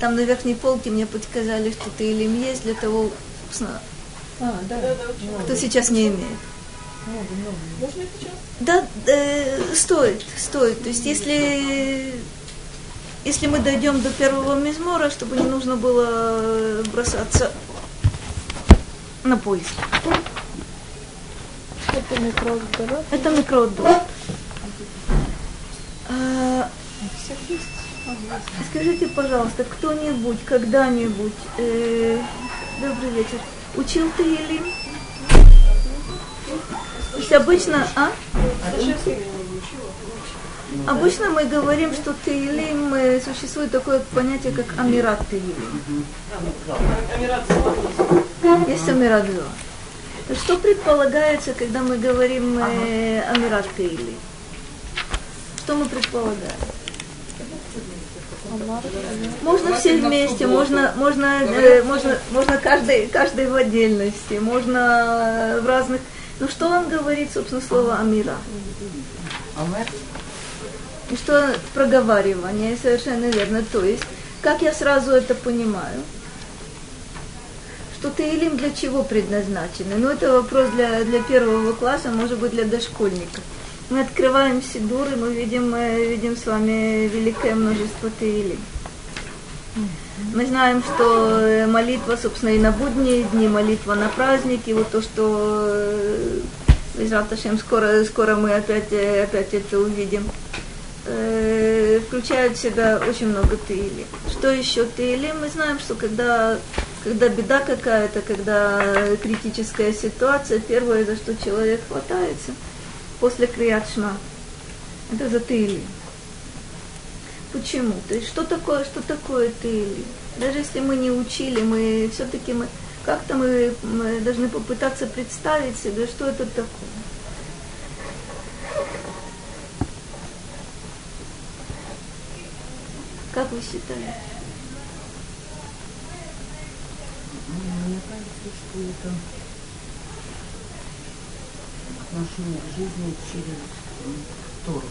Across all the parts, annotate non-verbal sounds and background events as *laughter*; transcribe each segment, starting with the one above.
Там на верхней полке мне подсказали, что ты или есть для того, собственно, а, да, да, да, кто сейчас не имеет. Много, много. Можно это сейчас? Да, э, стоит, стоит. То есть если если мы дойдем до первого мизмора, чтобы не нужно было бросаться на поиск. Это микроот Это микроот а, Скажите, пожалуйста, кто-нибудь когда-нибудь, э, добрый вечер, учил ты или? То есть обычно, а? Обычно мы говорим, что Теилим э, существует такое понятие, как Амират Теилим. Есть Амират Зоа. Что предполагается, когда мы говорим э, Амират Теилим? Что мы предполагаем? Можно все вместе, можно, можно, э, можно, можно каждый, каждый в отдельности, можно в разных. Ну что он говорит, собственно, слово Амира? И что проговаривание, совершенно верно. То есть, как я сразу это понимаю? Что Таилим для чего предназначены? Ну, это вопрос для, для первого класса, может быть, для дошкольников. Мы открываем Сидур, и мы видим, мы видим с вами великое множество Таилим. Мы знаем, что молитва, собственно, и на будние дни, молитва на праздники, вот то, что Израташем скоро, скоро мы опять, опять это увидим э, включает в себя очень много тыли. Что еще тыли? Мы знаем, что когда, когда беда какая-то, когда критическая ситуация, первое, за что человек хватается после криятшма, это за тыли. Почему? То есть что такое, что такое тыли? Даже если мы не учили, мы все-таки мы как-то мы, мы должны попытаться представить себе, что это такое. Как вы считаете? Мне кажется, что это отношение к жизни через Тору.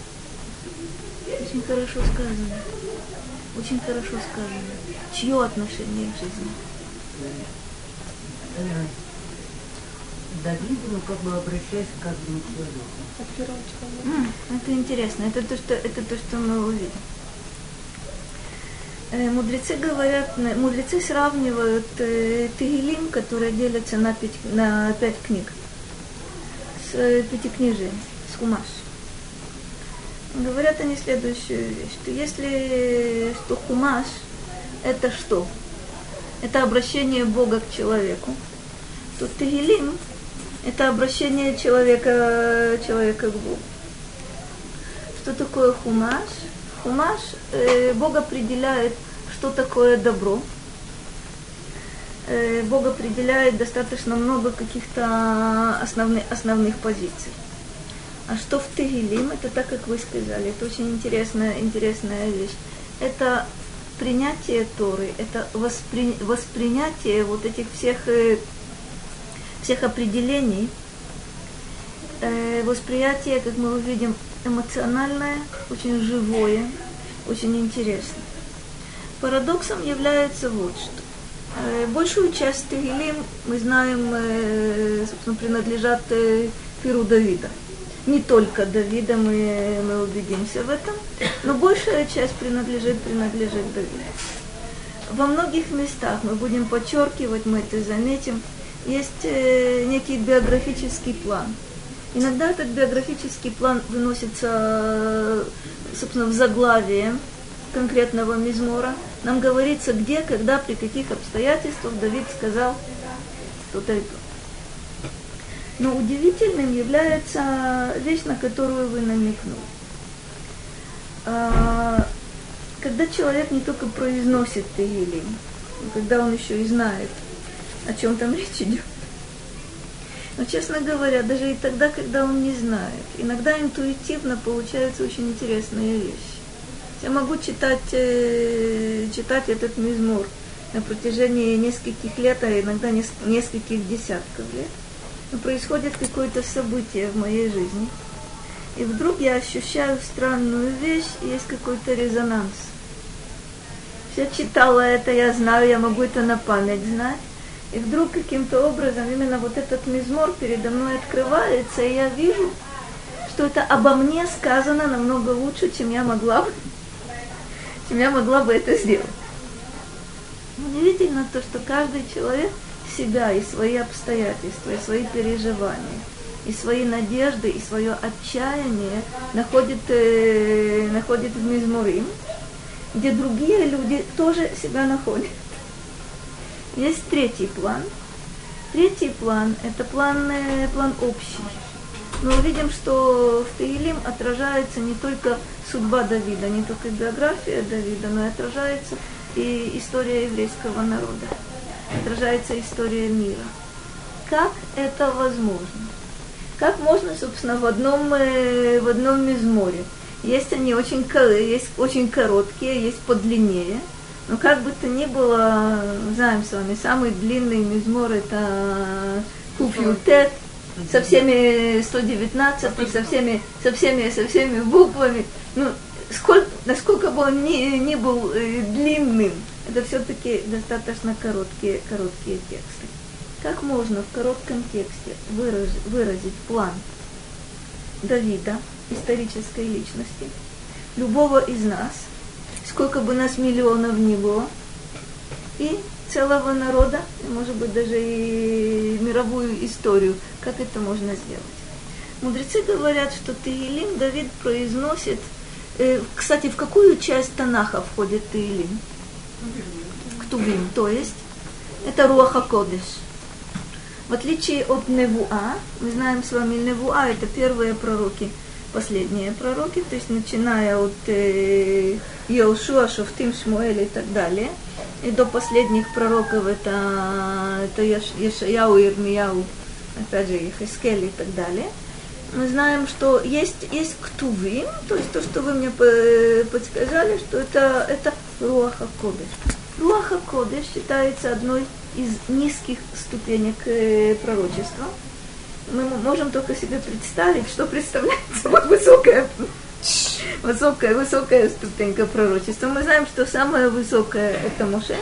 Очень хорошо сказано. Очень хорошо сказано. Чье отношение к жизни? Э, Давид, ну как бы обращаясь к каждому человеку. это интересно. Это то, что, это то, что мы увидим. Э, мудрецы говорят, мудрецы сравнивают э, Тегилим, которые делятся на пять, на пять книг, с э, пятикнижием, с Хумаш. Говорят они следующую вещь, что если что Хумаш – это что? Это обращение Бога к человеку, то Тегилим – это обращение человека, человека к Богу. Что такое Хумаш? Хумаш, э, Бог определяет, что такое добро. Э, Бог определяет достаточно много каких-то основных, основных позиций. А что в Тегилим, это так, как вы сказали, это очень интересная, интересная вещь. Это принятие Торы, это воспри, воспринятие вот этих всех, э, всех определений, э, восприятие, как мы увидим, эмоциональное, очень живое, очень интересное. Парадоксом является вот что. Э, большую часть Тегилим, мы знаем, э, собственно, принадлежат э, Пиру Давида. Не только Давида, мы, мы убедимся в этом, но большая часть принадлежит, принадлежит Давиду. Во многих местах мы будем подчеркивать, мы это заметим, есть некий биографический план – Иногда этот биографический план выносится, собственно, в заглавие конкретного мизмора. Нам говорится, где, когда, при каких обстоятельствах Давид сказал то-то и то. Но удивительным является вещь, на которую вы намекнули. А, когда человек не только произносит Тегилим, но когда он еще и знает, о чем там речь идет, но, честно говоря, даже и тогда, когда он не знает, иногда интуитивно получаются очень интересные вещи. Я могу читать, э, читать этот мизмор на протяжении нескольких лет, а иногда нескольких десятков лет. Но происходит какое-то событие в моей жизни. И вдруг я ощущаю странную вещь, есть какой-то резонанс. все читала это, я знаю, я могу это на память знать. И вдруг каким-то образом именно вот этот мизмор передо мной открывается, и я вижу, что это обо мне сказано намного лучше, чем я могла бы, я могла бы это сделать. Удивительно то, что каждый человек себя и свои обстоятельства, и свои переживания, и свои надежды, и свое отчаяние находит, э, находит в Мизмурим, где другие люди тоже себя находят. Есть третий план. Третий план – это план, э, план общий. Мы увидим, что в Таилим отражается не только судьба Давида, не только биография Давида, но и отражается и история еврейского народа, отражается история мира. Как это возможно? Как можно, собственно, в одном, э, в одном мизморе? Есть они очень, есть очень короткие, есть подлиннее. Но как бы то ни было, знаем с вами, самый длинный мизмор это Куфьютет, со всеми 119, со всеми, со всеми, со всеми буквами. Ну, сколько, насколько бы он ни, ни был э, длинным, это все-таки достаточно короткие, короткие тексты. Как можно в коротком тексте выраз, выразить план Давида, исторической личности, любого из нас, сколько бы нас миллионов ни было, и целого народа, может быть, даже и мировую историю, как это можно сделать. Мудрецы говорят, что Таилим Давид произносит, э, кстати, в какую часть Танаха входит Таилим? К Тувим, то есть это Руаха Кодеш. В отличие от Невуа, мы знаем с вами Невуа, это первые пророки, последние пророки, то есть начиная от э, Йошуа, Шофтим, Шмуэля и так далее, и до последних пророков это, это Ешаяу, Ирмияу, опять же, Ехескель и так далее. Мы знаем, что есть, есть ктувим, то есть то, что вы мне подсказали, что это, это Руаха Кодеш. Руаха Кодеш считается одной из низких ступенек э, пророчества – мы можем только себе представить, что представляет собой высокая, высокая, высокая ступенька пророчества. Мы знаем, что самая высокая – это Моше.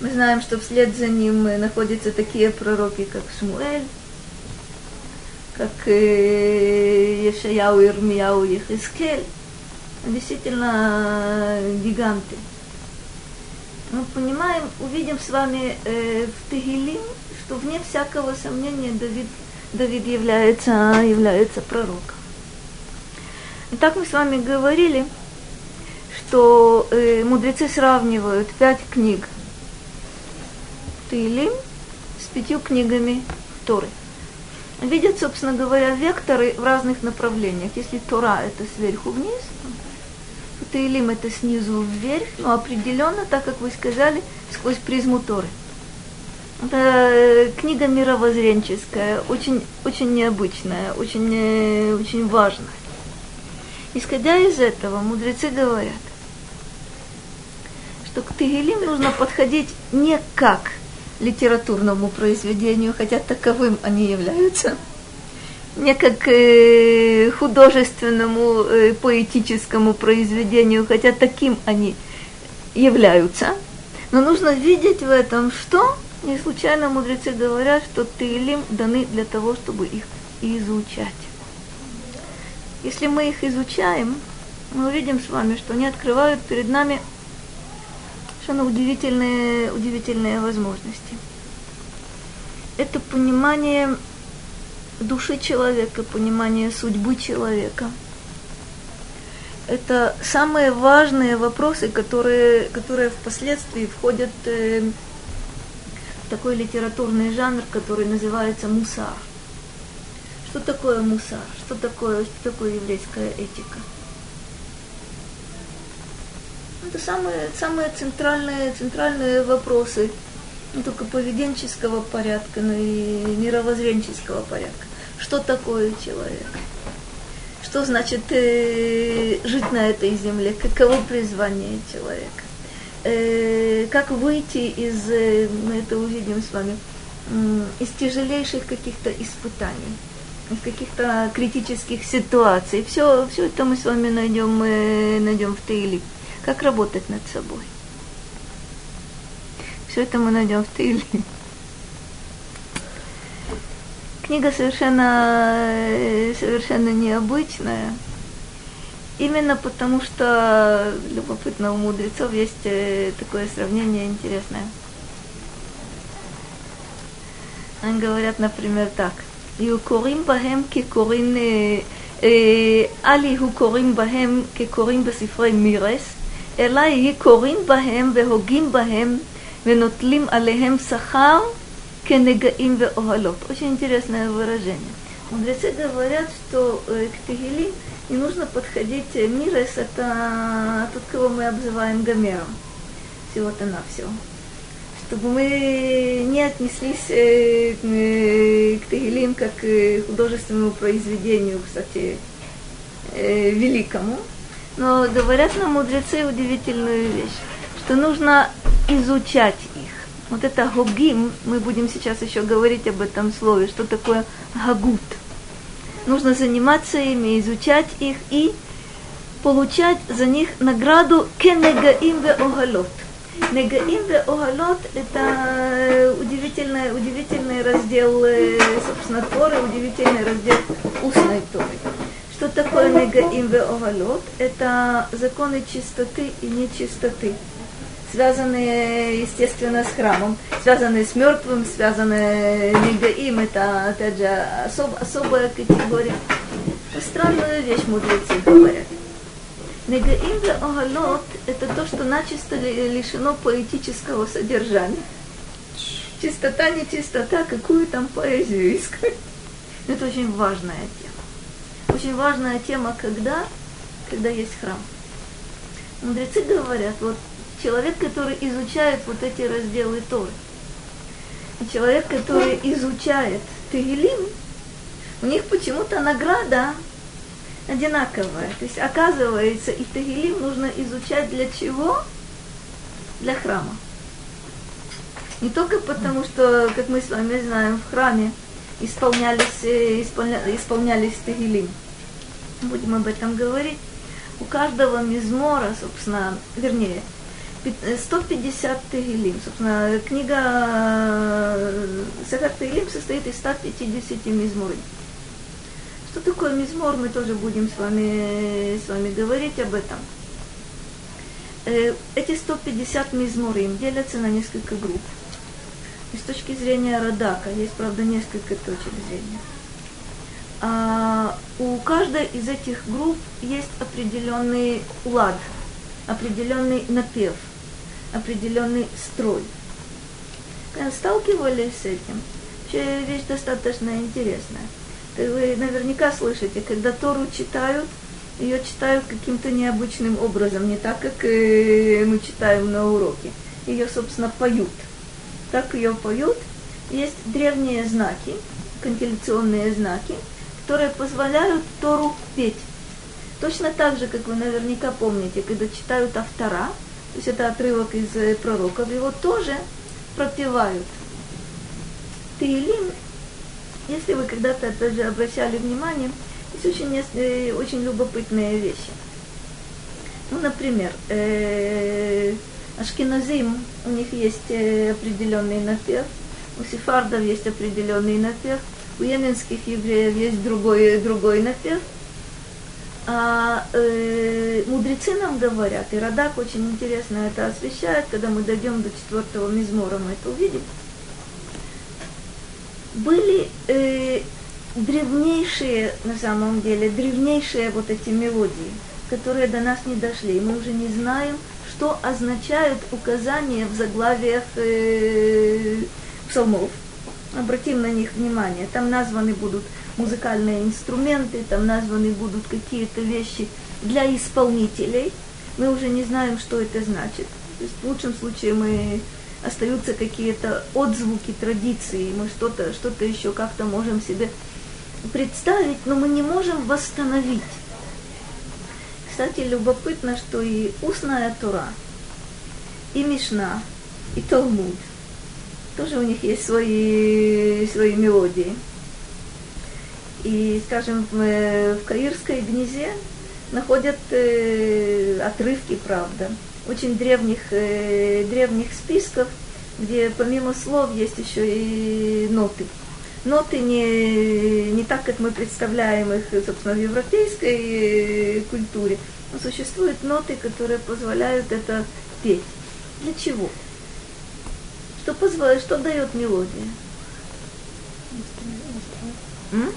Мы знаем, что вслед за ним находятся такие пророки, как Шмуэль, как э, Ешаяу, Ирмияу, Ехискель. Действительно гиганты. Мы понимаем, увидим с вами э, в Тегилим что вне всякого сомнения Давид, Давид является, является пророком. Итак, мы с вами говорили, что э, мудрецы сравнивают пять книг Тилим с пятью книгами Торы. Видят, собственно говоря, векторы в разных направлениях. Если Тора это сверху вниз, то это снизу вверх, но определенно, так как вы сказали, сквозь призму Торы. Это э, книга мировоззренческая, очень, очень необычная, очень, э, очень важная. Исходя из этого, мудрецы говорят, что к Тегелим нужно подходить не как литературному произведению, хотя таковым они являются, не как э, художественному э, поэтическому произведению, хотя таким они являются, но нужно видеть в этом что? Не случайно мудрецы говорят, что Таилим даны для того, чтобы их изучать. Если мы их изучаем, мы увидим с вами, что они открывают перед нами совершенно удивительные, удивительные возможности. Это понимание души человека, понимание судьбы человека. Это самые важные вопросы, которые, которые впоследствии входят э, такой литературный жанр, который называется мусар. Что такое мусар? Что такое, что такое еврейская этика? Это самые, самые центральные, центральные вопросы не только поведенческого порядка, но и мировоззренческого порядка. Что такое человек? Что значит э, жить на этой земле? Каково призвание человека? э, как выйти из, э, мы это увидим с вами, э, из тяжелейших каких-то испытаний, из каких-то критических ситуаций. Все, все это мы с вами найдем, э, найдем в Таиле. Как работать над собой. Все это мы найдем в Тиле. Книга совершенно, совершенно необычная. Именно потому, что любопытно у мудрецов есть э, такое сравнение интересное. Они говорят, например, так. קוראים בהם כקוראים, אל יהיו קוראים בהם כקוראים בספרי מירס, אלא יהיו קוראים בהם והוגים בהם ונוטלים עליהם שכר кенегаим ве огалот. Очень интересное выражение. Мудрецы говорят, что к Тегилим не нужно подходить мирес, это тот, кого мы обзываем Гомером. Всего-то на все. Чтобы мы не отнеслись к Тегилим как к художественному произведению, кстати, великому. Но говорят нам мудрецы удивительную вещь, что нужно изучать их вот это гогим, мы будем сейчас еще говорить об этом слове, что такое гагут. Нужно заниматься ими, изучать их и получать за них награду кенегаим ве огалот. Негаим огалот – это удивительный, удивительный раздел, э, собственно, Торы, удивительный раздел устной Торы. Что такое негаим огалот? Это законы чистоты и нечистоты связанные, естественно, с храмом, связанные с мертвым, связанные негаим, это, опять же, особ, особая категория. Странную вещь мудрецы говорят. Негаим для огалот – это то, что начисто лишено поэтического содержания. Чистота, не чистота, какую там поэзию искать. Это очень важная тема. Очень важная тема, когда? Когда есть храм. Мудрецы говорят, вот человек, который изучает вот эти разделы Торы, человек, который изучает Тегелим, у них почему-то награда одинаковая. То есть оказывается, и Тегелим нужно изучать для чего? Для храма. Не только потому, что, как мы с вами знаем, в храме исполнялись, э, исполня, исполнялись Тегелим. Будем об этом говорить. У каждого мизмора, собственно, вернее, 150 Тегилим. Собственно, книга Сефер Тегилим состоит из 150 мизморей. Что такое мизмор, мы тоже будем с вами, с вами говорить об этом. Э, эти 150 мизморим делятся на несколько групп. И с точки зрения Радака есть, правда, несколько точек зрения. А у каждой из этих групп есть определенный лад, определенный напев – определенный строй. Когда сталкивались с этим, вообще вещь достаточно интересная. Вы наверняка слышите, когда Тору читают, ее читают каким-то необычным образом, не так, как мы читаем на уроке. Ее, собственно, поют. Так ее поют. Есть древние знаки, кантиляционные знаки, которые позволяют Тору петь. Точно так же, как вы наверняка помните, когда читают автора, то есть это отрывок из э, пророков, его тоже пропевают. Таилим, если вы когда-то, опять же, обращали внимание, есть очень, э, очень любопытные вещи. Ну, например, э, Ашкеназим, у них есть э, определенный напев, у сефардов есть определенный напев, у йеменских евреев есть другой, другой напев – а, э, мудрецы нам говорят, и Радак очень интересно это освещает, когда мы дойдем до четвертого мизмора, мы это увидим. Были э, древнейшие, на самом деле, древнейшие вот эти мелодии, которые до нас не дошли. И мы уже не знаем, что означают указания в заглавиях э, псалмов. Обратим на них внимание. Там названы будут музыкальные инструменты, там названы будут какие-то вещи для исполнителей. Мы уже не знаем, что это значит. То есть в лучшем случае мы остаются какие-то отзвуки традиции, мы что-то что еще как-то можем себе представить, но мы не можем восстановить. Кстати, любопытно, что и устная Тура, и Мишна, и Талмуд, тоже у них есть свои, свои мелодии. И, скажем, в, в Каирской гнизе находят э, отрывки, правда, очень древних, э, древних списков, где помимо слов есть еще и ноты. Ноты не, не так, как мы представляем их, собственно, в европейской э, культуре, но существуют ноты, которые позволяют это петь. Для чего? Что, позволяет, что дает мелодия? М?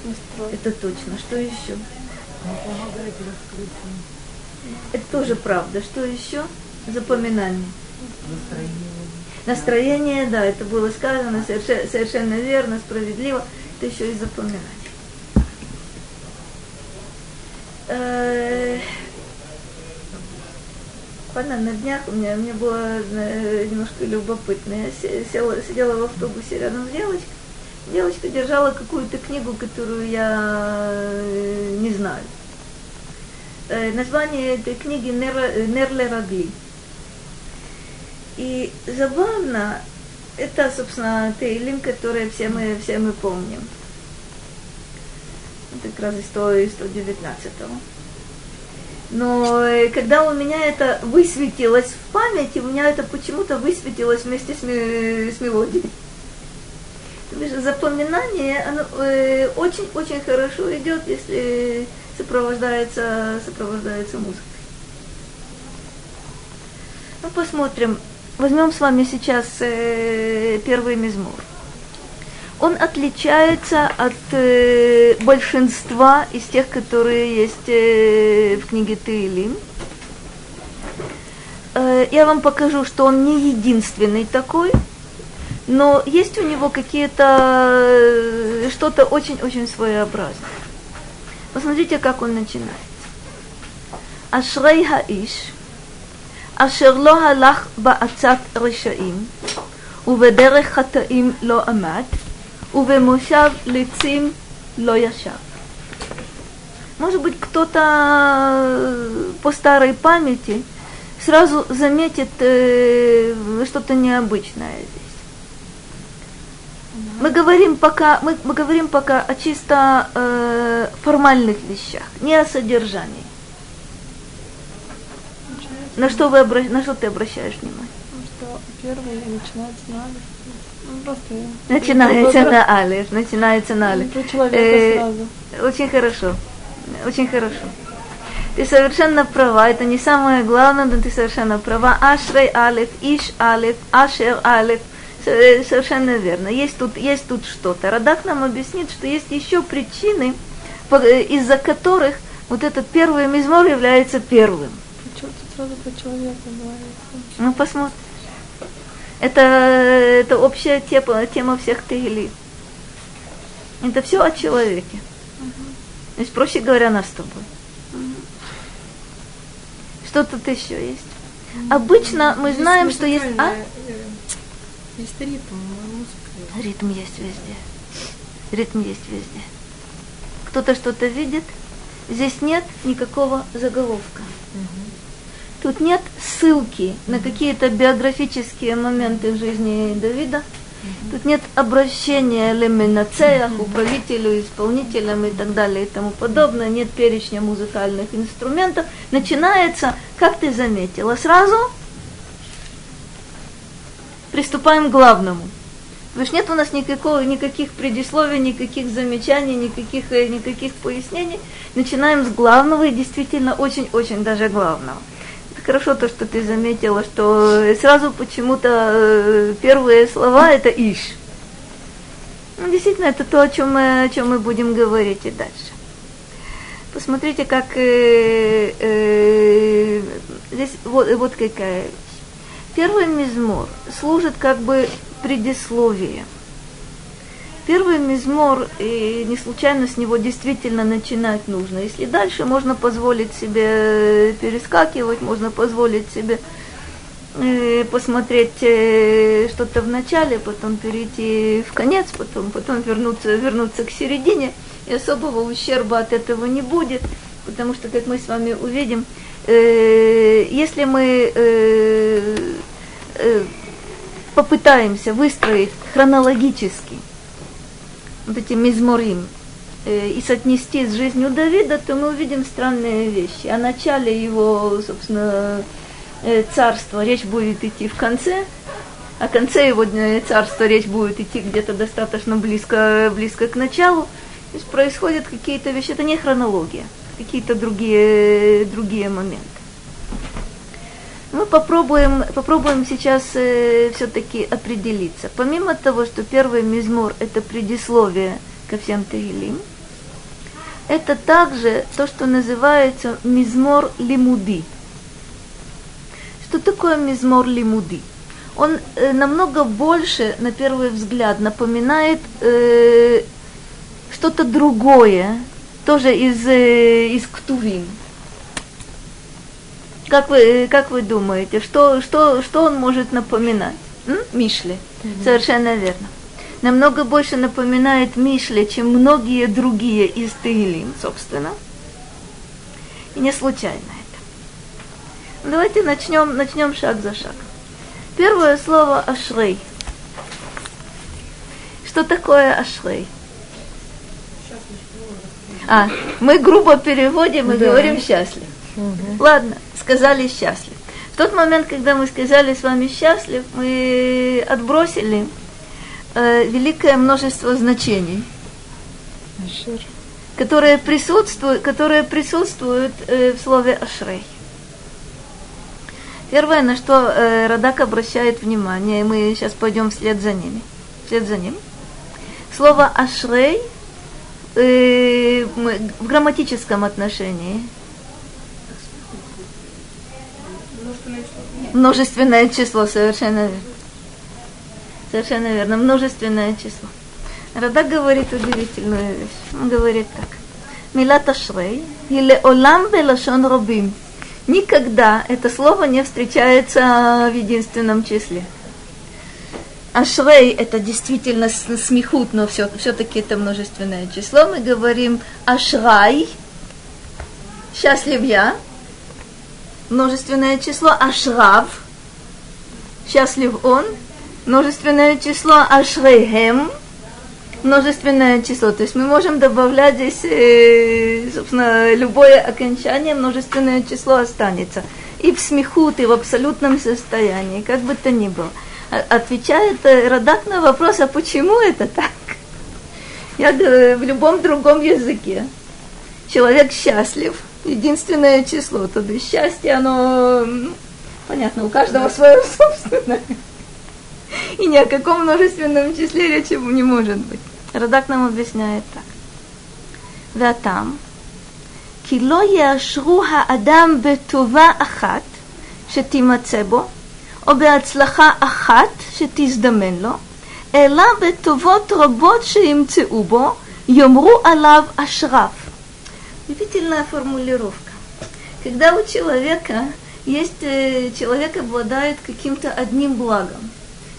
Это точно. Что еще? Это тоже правда. Что еще? Запоминание. Настроение. Настроение, да, это было сказано совершенно, совершенно верно, справедливо. Это еще и запоминание. Э, Ладно, на днях у меня, меня было э, немножко любопытно. Я села, сидела в автобусе рядом с девочкой. Девочка держала какую-то книгу, которую я э, не знаю. Э, название этой книги Нерле Рагли. И забавно, это, собственно, Тейлим, который все мы, все мы помним. Это как раз из 119-го. Но э, когда у меня это высветилось в памяти, у меня это почему-то высветилось вместе с, с мелодией. Запоминание, оно очень-очень э, хорошо идет, если сопровождается, сопровождается музыкой. Ну, посмотрим. Возьмем с вами сейчас э, первый мизмор он отличается от э, большинства из тех, которые есть э, в книге Таилим. Э, я вам покажу, что он не единственный такой, но есть у него какие-то э, что-то очень-очень своеобразное. Посмотрите, как он начинает. Ашрей хаиш, אשר לא הלך בעצת רשעים, ובדרך חטאים לא עמד, ובמושב лецим ло яшав. Может быть, кто-то по старой памяти сразу заметит э, что-то необычное здесь. Мы говорим пока, мы, мы говорим пока о чисто э, формальных вещах, не о содержании. На что, вы обра... на что ты обращаешь внимание? Что первое начинается на Начинается на алиф, начинается на алиф. Э, очень хорошо, очень хорошо. Ты совершенно права, это не самое главное, но ты совершенно права. Ашрей алиф, иш алиф, ашер алиф. Э, совершенно верно. Есть тут, есть тут что-то. Радак нам объяснит, что есть еще причины, э, из-за которых вот этот первый мизмор является первым. Сразу про человека говорится? Ну, посмотрим. Это, это общая тема, тема всех Тегили. Это все о человеке. Угу. То есть, проще говоря, нас с тобой. Угу. Что тут еще есть? Обычно мы знаем, что есть... А? Есть ритм, музыка. Ритм есть везде. Ритм есть везде. Кто-то что-то видит, здесь нет никакого заголовка. Угу. Тут нет ссылки на какие-то биографические моменты в жизни Давида. Тут нет обращения леминацеях, управителю, исполнителям и так далее и тому подобное. Нет перечня музыкальных инструментов. Начинается, как ты заметила, сразу приступаем к главному. Потому что нет у нас никакого, никаких предисловий, никаких замечаний, никаких, э, никаких пояснений. Начинаем с главного и действительно очень-очень даже главного. Хорошо то, что ты заметила, что сразу почему-то э, первые слова это иш. Ну, действительно, это то, о чем мы, о чем мы будем говорить и дальше. Посмотрите, как э, э, здесь вот, вот какая вещь. Первый мизмор служит как бы предисловием Первый мизмор, и не случайно с него действительно начинать нужно. Если дальше можно позволить себе перескакивать, можно позволить себе э, посмотреть э, что-то в начале, потом перейти в конец, потом, потом вернуться, вернуться к середине, и особого ущерба от этого не будет, потому что, как мы с вами увидим, э, если мы попытаемся выстроить хронологически вот эти мизморим, э, и соотнести с жизнью Давида, то мы увидим странные вещи. О начале его, собственно, э, царства речь будет идти в конце, о конце его царства речь будет идти где-то достаточно близко, близко к началу. То есть происходят какие-то вещи, это не хронология, какие-то другие, другие моменты. Мы попробуем, попробуем сейчас э, все-таки определиться. Помимо того, что первый мизмор – это предисловие ко всем Тегилим, это также то, что называется мизмор лимуди. Что такое мизмор лимуди? Он э, намного больше, на первый взгляд, напоминает э, что-то другое, тоже из, э, из Ктувим. Как вы, как вы думаете, что, что, что он может напоминать? М? Мишле. Mm-hmm. Совершенно верно. Намного больше напоминает Мишле, чем многие другие из Тегилим, собственно. И не случайно это. Давайте начнем, начнем шаг за шагом. Первое слово ашрей. Что такое ашрей? А, мы грубо переводим и да. говорим счастлив. Угу. Ладно, сказали счастлив. В тот момент, когда мы сказали с вами счастлив, мы отбросили э, великое множество значений, которые присутствуют, которые присутствуют э, в слове ашрей. Первое, на что э, Радак обращает внимание, и мы сейчас пойдем вслед за ними, вслед за ним. Слово ашрей э, в грамматическом отношении – Множественное число, совершенно верно. Совершенно верно, множественное число. Рада говорит удивительную вещь. Он говорит так. Милат ашрей или олам белашон робим. Никогда это слово не встречается в единственном числе. Ашрей это действительно смехут, но все, все-таки это множественное число. Мы говорим ашрай, счастлив я, множественное число ашрав, счастлив он, множественное число ашрейхем, множественное число. То есть мы можем добавлять здесь, э, собственно, любое окончание, множественное число останется. И в смехут, и в абсолютном состоянии, как бы то ни было. Отвечает э, Радак на вопрос, а почему это так? Я говорю, в любом другом языке человек счастлив – единственное число. То есть счастье, оно, ну, понятно, у каждого свое собственное. И ни о каком множественном числе речи не может быть. Радак нам объясняет так. והטעם, כי לא יאשרו האדם בטובה אחת שתימצא בו, או בהצלחה אחת שתזדמן לו, אלא בטובות רבות שימצאו בו, יאמרו עליו אשריו. Удивительная формулировка. Когда у человека есть, э, человек обладает каким-то одним благом,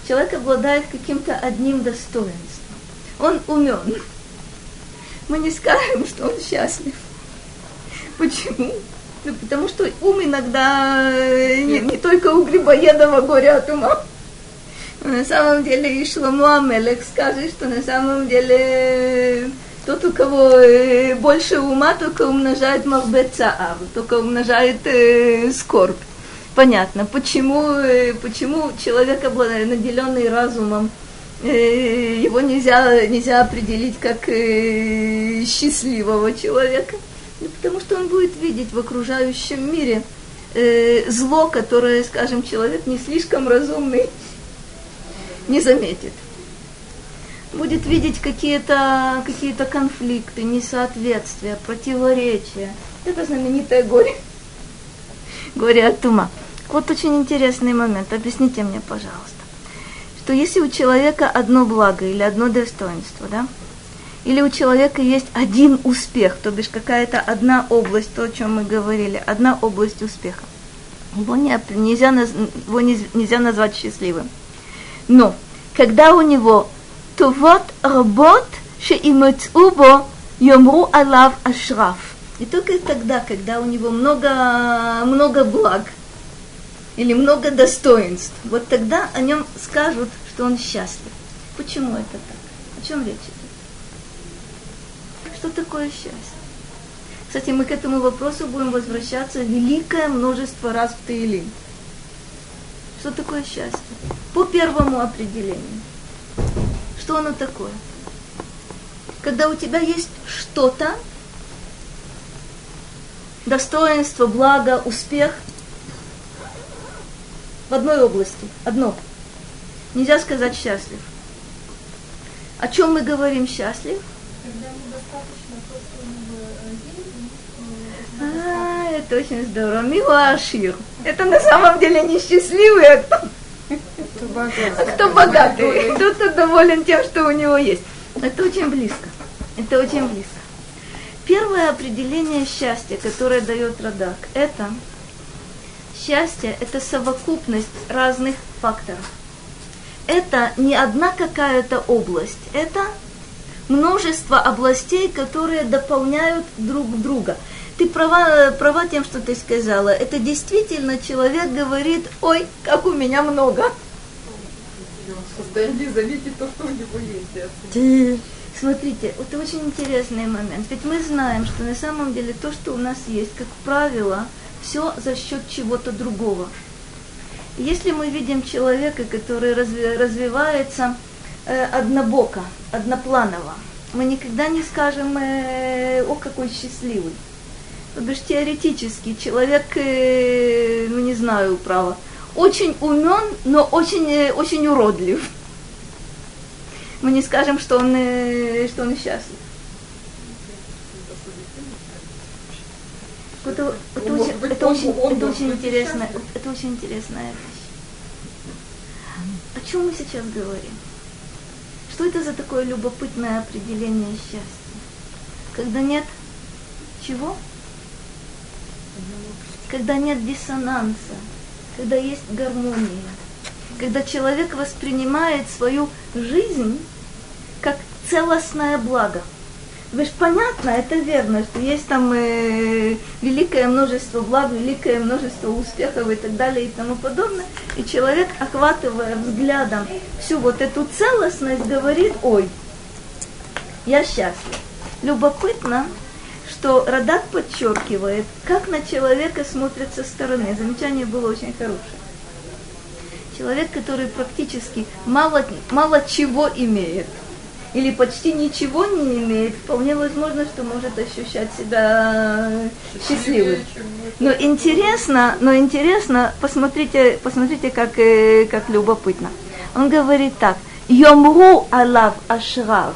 человек обладает каким-то одним достоинством, он умен. Мы не скажем, что он счастлив. Почему? Ну, потому что ум иногда э, не, не только у Грибоедова горе от ума. На самом деле и Шломо Амелек скажет, что на самом деле тот, у кого э, больше ума, только умножает махбецаар, только умножает э, скорбь. Понятно, почему, э, почему человек, наделенный разумом, э, его нельзя, нельзя определить как счастливого человека. Ну, потому что он будет видеть в окружающем мире зло, которое, скажем, человек не слишком разумный не заметит будет видеть какие-то какие конфликты, несоответствия, противоречия. Это знаменитое горе. Горе от ума. Вот очень интересный момент. Объясните мне, пожалуйста, что если у человека одно благо или одно достоинство, да, или у человека есть один успех, то бишь какая-то одна область, то, о чем мы говорили, одна область успеха, его не, нельзя, его нельзя назвать счастливым. Но когда у него טובות רבות שימצאו בו יאמרו עליו אשרף. И только тогда, когда у него много, много благ или много достоинств, вот тогда о нем скажут, что он счастлив. Почему это так? О чем речь идет? Что такое счастье? Кстати, мы к этому вопросу будем возвращаться великое множество раз в Таилим. Что такое счастье? По первому определению. Что оно такое? Когда у тебя есть что-то, достоинство, благо, успех в одной области, одно. Нельзя сказать счастлив. О чем мы говорим счастлив? А, это очень здорово. Милашир. Это на самом деле не счастливый, кто, а кто богатый. Кто-то доволен тем, что у него есть. Это очень близко. Это очень близко. Первое определение счастья, которое дает Радак, это счастье – это совокупность разных факторов. Это не одна какая-то область, это множество областей, которые дополняют друг друга. Ты права, права тем, что ты сказала. Это действительно человек говорит, ой, как у меня много. Состояние заметить то, что у него есть. Смотрите, это очень интересный момент. Ведь мы знаем, что на самом деле то, что у нас есть, как правило, все за счет чего-то другого. Если мы видим человека, который разви, развивается э, однобоко, однопланово, мы никогда не скажем, э, о, какой счастливый. То бишь теоретически человек, э, ну не знаю, право, очень умен, но очень, э, очень уродлив мы не скажем, что он, э, что он счастлив. Это, это, очень, это, очень, это очень интересная, это очень интересная вещь. О чем мы сейчас говорим? Что это за такое любопытное определение счастья? Когда нет чего? Когда нет диссонанса, когда есть гармония, когда человек воспринимает свою жизнь как целостное благо. Вы же понятно, это верно, что есть там э, великое множество благ, великое множество успехов и так далее и тому подобное. И человек, охватывая взглядом всю вот эту целостность, говорит, ой, я счастлив. Любопытно, что Радак подчеркивает, как на человека смотрят со стороны. Замечание было очень хорошее. Человек, который практически мало, мало чего имеет – или почти ничего не имеет, вполне возможно, что может ощущать себя счастливым. Но интересно, но интересно, посмотрите, посмотрите, как, э, как любопытно. Он говорит так, Йомру алав ашрав.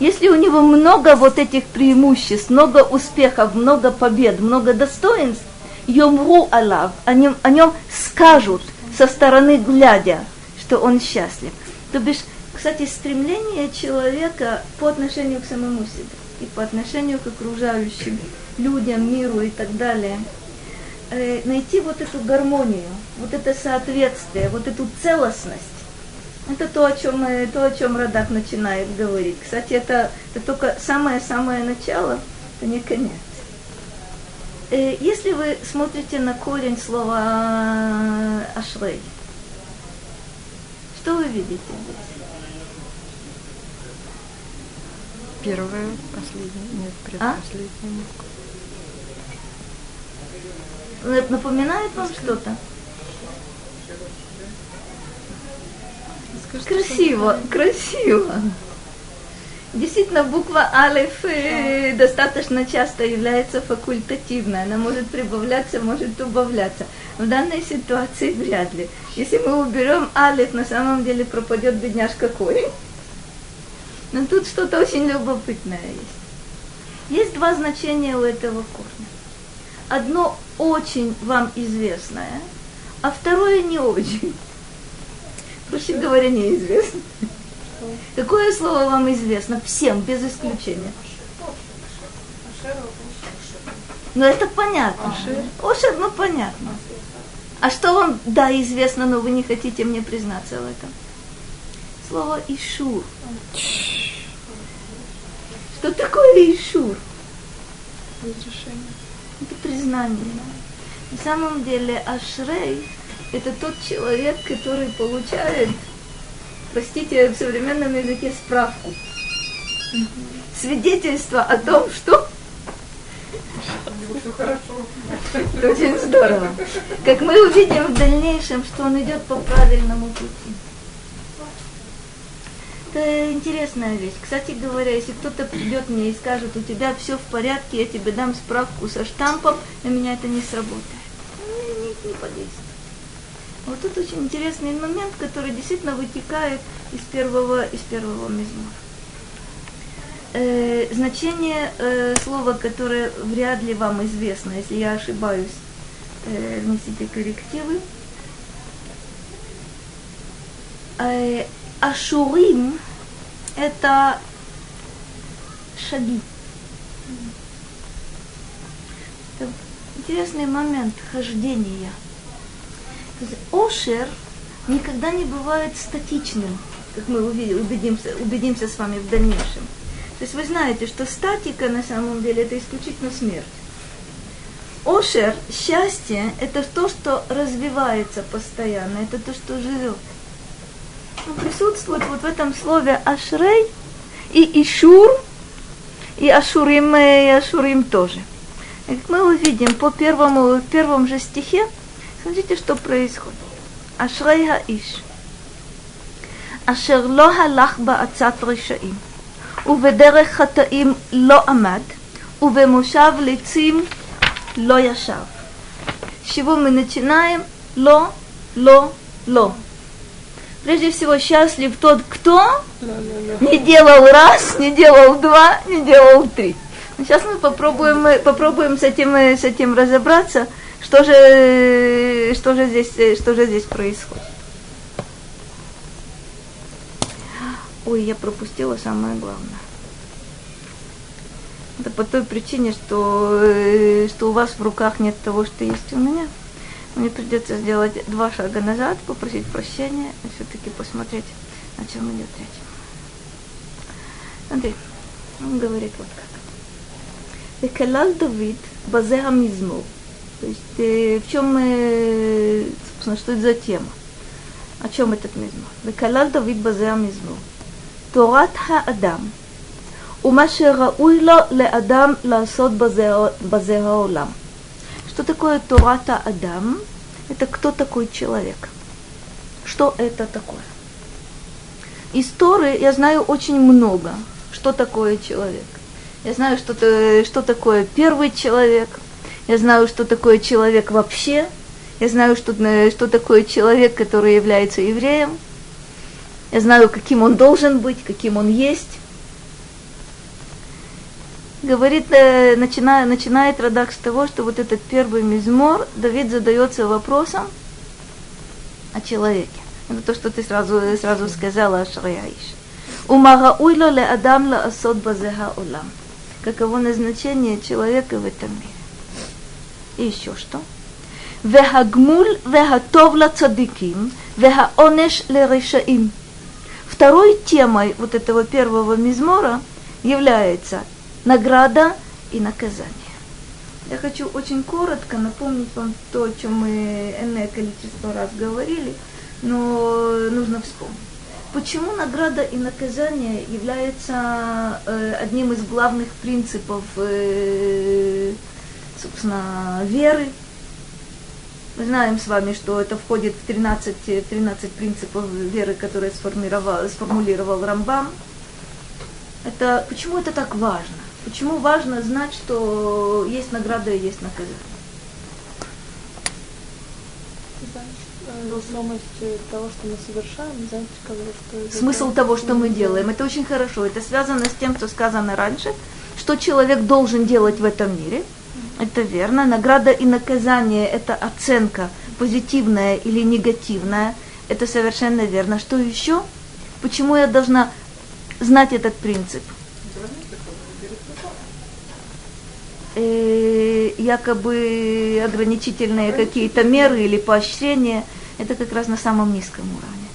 Если у него много вот этих преимуществ, много успехов, много побед, много достоинств, Йомру алав, о нем, о нем скажут со стороны глядя, что он счастлив. То бишь, кстати, стремление человека по отношению к самому себе и по отношению к окружающим людям, миру и так далее, э, найти вот эту гармонию, вот это соответствие, вот эту целостность. Это то, о чем, то, о чем Радак начинает говорить. Кстати, это, это только самое-самое начало, это не конец. Э, если вы смотрите на корень слова «ашрей», что вы видите здесь? Первое, последнее, нет, предпоследнее. А? Напоминает вам что-то? Скажите, красиво, красиво. Действительно, буква Алиф э, достаточно часто является факультативной. Она может прибавляться, может убавляться. В данной ситуации вряд ли. Если мы уберем Алиф, на самом деле пропадет бедняжка корень. Но тут что-то очень любопытное есть. Есть два значения у этого корня. Одно очень вам известное, а второе не очень. Проще говоря, неизвестно. Какое слово вам известно? Всем, без исключения. Ну, это понятно. Ошер, ну, понятно. А что вам, да, известно, но вы не хотите мне признаться в этом? Слово «ишур». Что такое Ишур? Разрешение. Это признание. На самом деле Ашрей – это тот человек, который получает, простите, в современном языке справку. свидетельство о том, что это очень здорово. Как мы увидим в дальнейшем, что он идет по правильному пути. Это интересная вещь. Кстати говоря, если кто-то придет мне и скажет, у тебя все в порядке, я тебе дам справку со штампом, на меня это не сработает. Не, не, не подействует. Вот тут очень интересный момент, который действительно вытекает из первого, из первого мизмора. Э, значение э, слова, которое вряд ли вам известно, если я ошибаюсь, э, внесите коррективы. Э, ашурим – это шаги. Это интересный момент хождения – Ошер никогда не бывает статичным, как мы убедимся, убедимся с вами в дальнейшем. То есть вы знаете, что статика на самом деле это исключительно смерть. Ошер, счастье, это то, что развивается постоянно, это то, что живет. Он присутствует вот в этом слове ашрей и ишур, и ашурим, и ашурим тоже. И как мы увидим по первому, первому же стихе, Смотрите, что происходит. אשרי האיש, אשר לא הלך בעצת רשעים, ובדרך חטאים לא עמד, ובמושב לצים לא ישב. чего мы начинаем? Ло, ло, ло. Прежде всего, счастлив тот, кто не делал раз, не делал два, не делал три. Сейчас мы попробуем, попробуем с этим, с этим разобраться. Что же, что же, здесь, э, что же здесь происходит? Ой, я пропустила самое главное. Это по той причине, что, э, что у вас в руках нет того, что есть у меня. Мне придется сделать два шага назад, попросить прощения, а и все-таки посмотреть, о чем идет речь. Смотри, он говорит вот как. Викалал Давид, базе амизмов. То есть э, в чем, э, собственно, что это за тема? О чем этот мизмор? Векалал Давид Базе мизмор. Торат Адам. Ума шерауй ле Адам ласот Базе Аулам. Что такое Тората Адам? Это кто такой человек? Что это такое? истории я знаю очень много, что такое человек. Я знаю, что, что такое первый человек – я знаю, что такое человек вообще, я знаю, что, э, что такое человек, который является евреем, я знаю, каким он должен быть, каким он есть. Говорит, э, начиная, начинает Радак с того, что вот этот первый мизмор, Давид задается вопросом о человеке. Это то, что ты сразу, сразу сказала, Ашраяиш. Умарауйло ле адам ла асот базеха улам. Каково назначение человека в этом мире. И еще что? Вехагмуль вехатов цадиким, вехаонеш лерешаим. Второй темой вот этого первого мизмора является награда и наказание. Я хочу очень коротко напомнить вам то, о чем мы энное количество раз говорили, но нужно вспомнить. Почему награда и наказание является э, одним из главных принципов э, собственно, веры. Мы знаем с вами, что это входит в 13, 13 принципов веры, которые сформировал, сформулировал Рамбам. Это, почему это так важно? Почему важно знать, что есть награда и есть наказание? того, что мы совершаем, что Смысл того, что мы делаем, это очень хорошо. Это связано с тем, что сказано раньше, что человек должен делать в этом мире – это верно. Награда и наказание – это оценка, позитивная или негативная. Это совершенно верно. Что еще? Почему я должна знать этот принцип? Э, якобы ограничительные какие-то меры или поощрения, это как раз на самом низком уровне.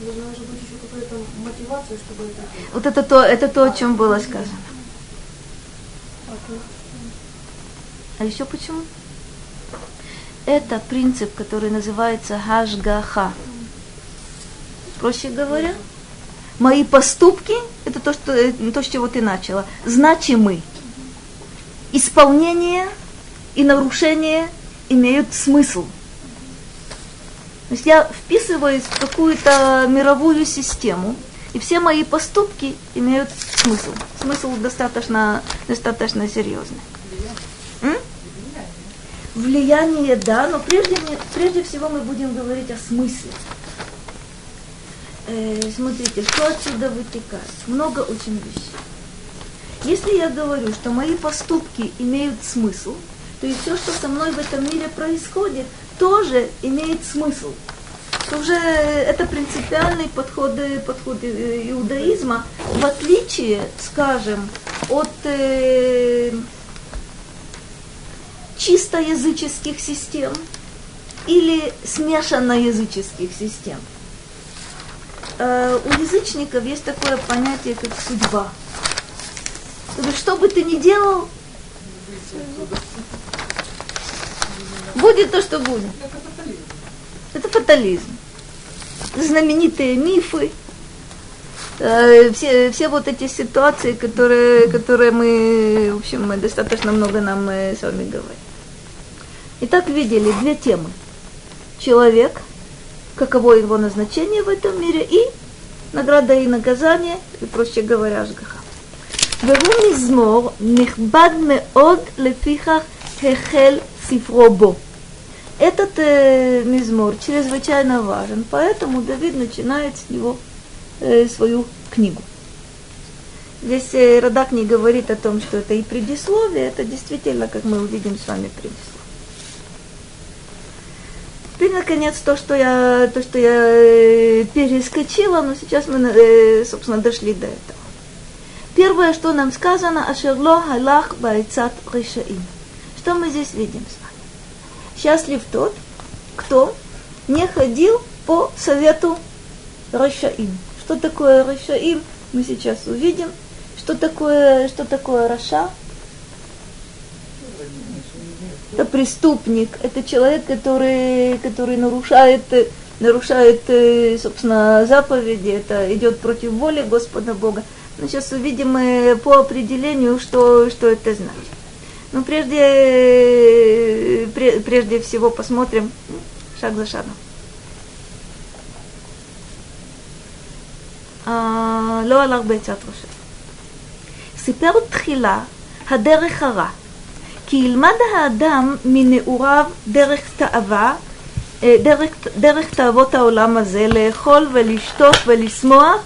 Должна же быть еще какая-то мотивация, чтобы это... Вот это то, это то, о чем было сказано. А еще почему? Это принцип, который называется хашгаха. Проще говоря, мои поступки, это то, что, э, то, с чего ты начала, значимы. Исполнение и нарушение имеют смысл. То есть я вписываюсь в какую-то мировую систему, и все мои поступки имеют смысл. Смысл достаточно, достаточно серьезный. Влияние, да, но прежде, прежде всего мы будем говорить о смысле. Э, смотрите, что отсюда вытекает? Много очень вещей. Если я говорю, что мои поступки имеют смысл, то и все, что со мной в этом мире происходит, тоже имеет смысл. То уже это принципиальный подход, подход иудаизма, в отличие, скажем, от э, чисто языческих систем или смешанно языческих систем. Э, у язычников есть такое понятие, как судьба. То есть, что бы ты ни делал, будет то, что будет. Это фатализм. Знаменитые мифы, э, все, все вот эти ситуации, которые, которые мы, в общем, достаточно много нам э, с вами говорим. Итак, видели две темы. Человек, каково его назначение в этом мире, и награда и наказание, и, проще говоря, ажгаха. והוא מזמור נכבד מאוד לפיכך החל ספרו בו. Этот э, мизмор чрезвычайно важен, поэтому Давид начинает с него э, свою книгу. Здесь э, Радак не говорит о том, что это и предисловие, это действительно, как мы увидим с вами, предисловие. Теперь, наконец, то, что я, то, что я э, перескочила, но сейчас мы, э, собственно, дошли до этого. Первое, что нам сказано, Ашерло Халах Байцат Ришаим. Что мы здесь видим с вами? Счастлив тот, кто не ходил по совету Рашаим. Что такое Рашаим, мы сейчас увидим. Что такое, что такое Раша? Это преступник, это человек, который, который нарушает, нарушает, собственно, заповеди, это идет против воли Господа Бога. Мы сейчас увидим по определению, что, что это значит. Но прежде, прежде всего посмотрим шаг за шагом. לא הלך בעצת ראשי. סיפר תחילה הדרך הרע, כי ילמד האדם מנעוריו דרך תאווה, דרך, דרך תאוות העולם הזה, לאכול ולשתות ולשמוח,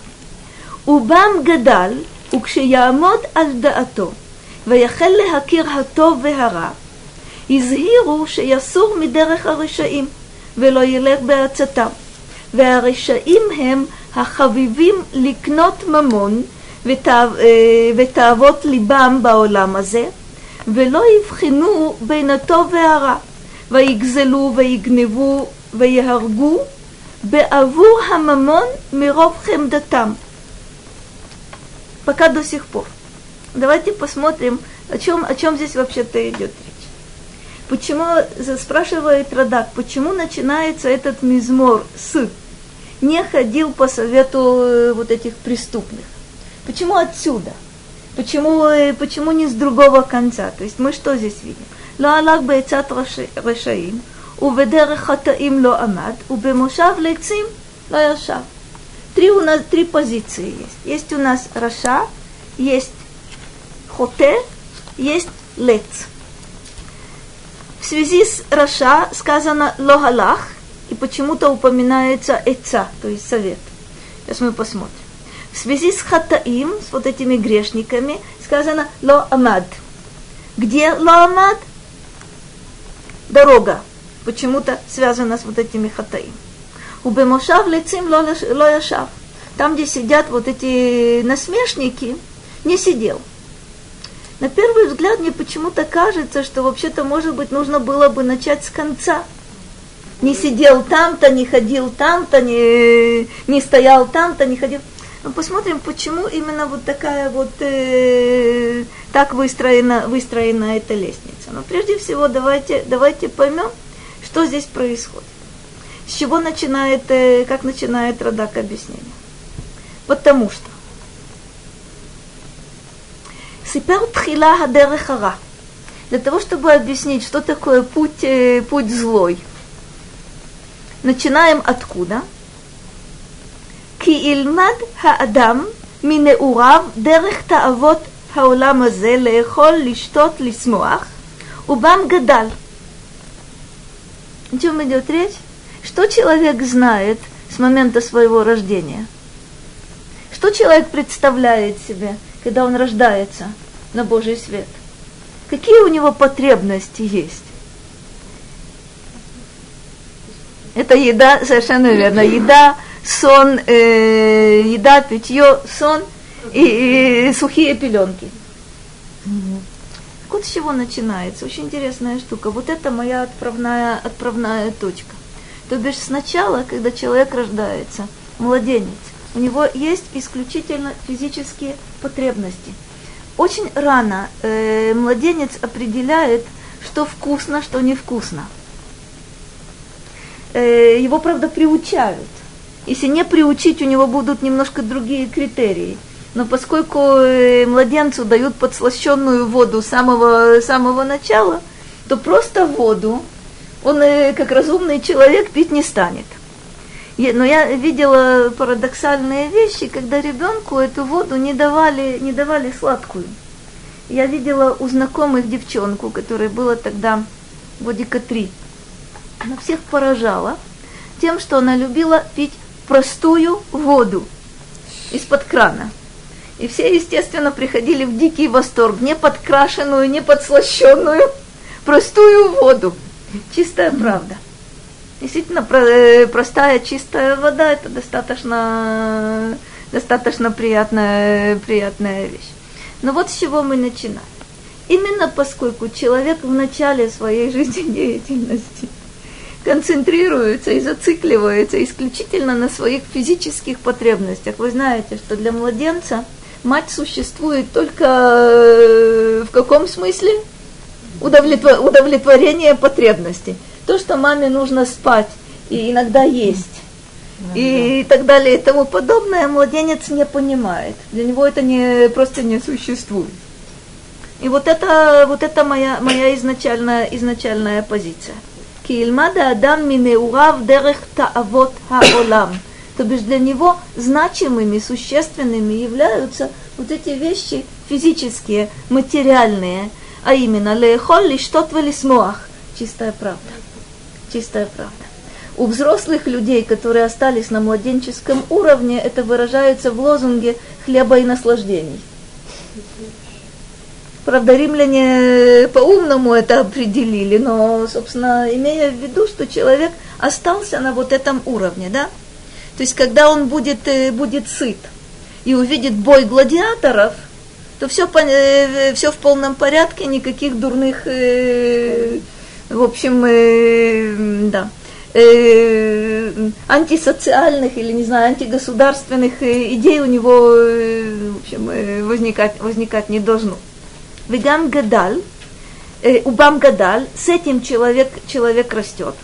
ובם גדל, וכשיעמוד על דעתו, ויחל להכיר הטוב והרע, הזהירו שיסור מדרך הרשעים, ולא ילך בעצתם. והרשעים הם החביבים לקנות ממון ותאוות ליבם בעולם הזה, ולא יבחנו בין הטוב והרע, ויגזלו ויגנבו ויהרגו בעבור הממון מרוב חמדתם. Пока до сих пор. Давайте посмотрим, о чем, о чем здесь вообще-то идет речь. Почему, спрашивает Радак, почему начинается этот мизмор с «не ходил по совету вот этих преступных»? Почему отсюда? Почему, почему не с другого конца? То есть мы что здесь видим? לא הלך בעצת רשעים, ובדרך חטאים לא עמד, ובמושב лецим לא ישב. Три у нас три позиции есть. Есть у нас Раша, есть Хоте, есть Лец. В связи с Раша сказано Логалах, и почему-то упоминается Эца, то есть совет. Сейчас мы посмотрим. Связи с חטאים, с вот этими грешниками, сказано לא עמד. Где Ло Амад? Дорога. Почему-то связана с вот этими Хатаим. У Бемошав лицим ло яшав. Там, где сидят вот эти насмешники, не сидел. На первый взгляд мне почему-то кажется, что вообще-то, может быть, нужно было бы начать с конца. Не сидел там-то, не ходил там-то, не, не стоял там-то, не ходил. Но посмотрим, почему именно вот такая вот э, так выстроена, выстроена эта лестница. Но прежде всего давайте, давайте поймем, что здесь происходит. С чего начинает, э, как начинает Радак объяснение. Потому что Сипер тхила хадерех хара. Для того, чтобы объяснить, что такое путь, э, путь злой. Начинаем откуда? כי ילמד האדם מנעוריו דרך תאוות העולם הזה לאכול, לשתות, לשמוח, ובם גדל. О чем идет речь? Что человек знает с момента своего рождения? Что человек представляет себе, когда он рождается на Божий свет? Какие у него потребности есть? Это еда, совершенно верно, еда, сон, э, еда, питье, сон и, и сухие пеленки. Вот с чего начинается. Очень интересная штука. Вот это моя отправная, отправная точка. То бишь сначала, когда человек рождается, младенец, у него есть исключительно физические потребности. Очень рано э, младенец определяет, что вкусно, что невкусно. Э, его, правда, приучают. Если не приучить, у него будут немножко другие критерии. Но поскольку э, младенцу дают подслащенную воду с самого, самого начала, то просто воду он, э, как разумный человек, пить не станет. Но я видела парадоксальные вещи, когда ребенку эту воду не давали, не давали сладкую. Я видела у знакомых девчонку, которая была тогда годика три. Она всех поражала тем, что она любила пить простую воду из-под крана. И все, естественно, приходили в дикий восторг, не подкрашенную, не подслащенную, простую воду. Чистая правда. Действительно, э, простая чистая вода – это достаточно, достаточно приятная, приятная вещь. Но вот с чего мы начинаем. Именно поскольку человек в начале своей жизнедеятельности *laughs* – концентрируется и зацикливается исключительно на своих физических потребностях. Вы знаете, что для младенца мать существует только э, в каком смысле? Удовлетвор... Удовлетворение потребностей. То, что маме нужно спать и иногда есть. И так далее и тому подобное, младенец не понимает. Для него это не, просто не существует. И вот это, вот это моя, моя изначальная, изначальная позиция. Ки ильмад адам минеурав дерех таавот хаолам. То бишь для него значимыми, существенными являются вот эти вещи физические, материальные, а именно леехоль лиштот смоах. Чистая правда. Чистая правда. У взрослых людей, которые остались на младенческом уровне, это выражается в лозунге хлеба и наслаждений. Правда, римляне по-умному это определили, но, собственно, имея в виду, что человек остался на вот этом уровне, да? То есть, когда он будет, э, будет сыт и увидит бой гладиаторов, то все, э, все в полном порядке, никаких дурных, э, в общем, да, антисоциальных или, не знаю, антигосударственных идей у него, в общем, возникать, возникать не должно. Вегам гадал, э, убам гадал, с этим человек, человек растет.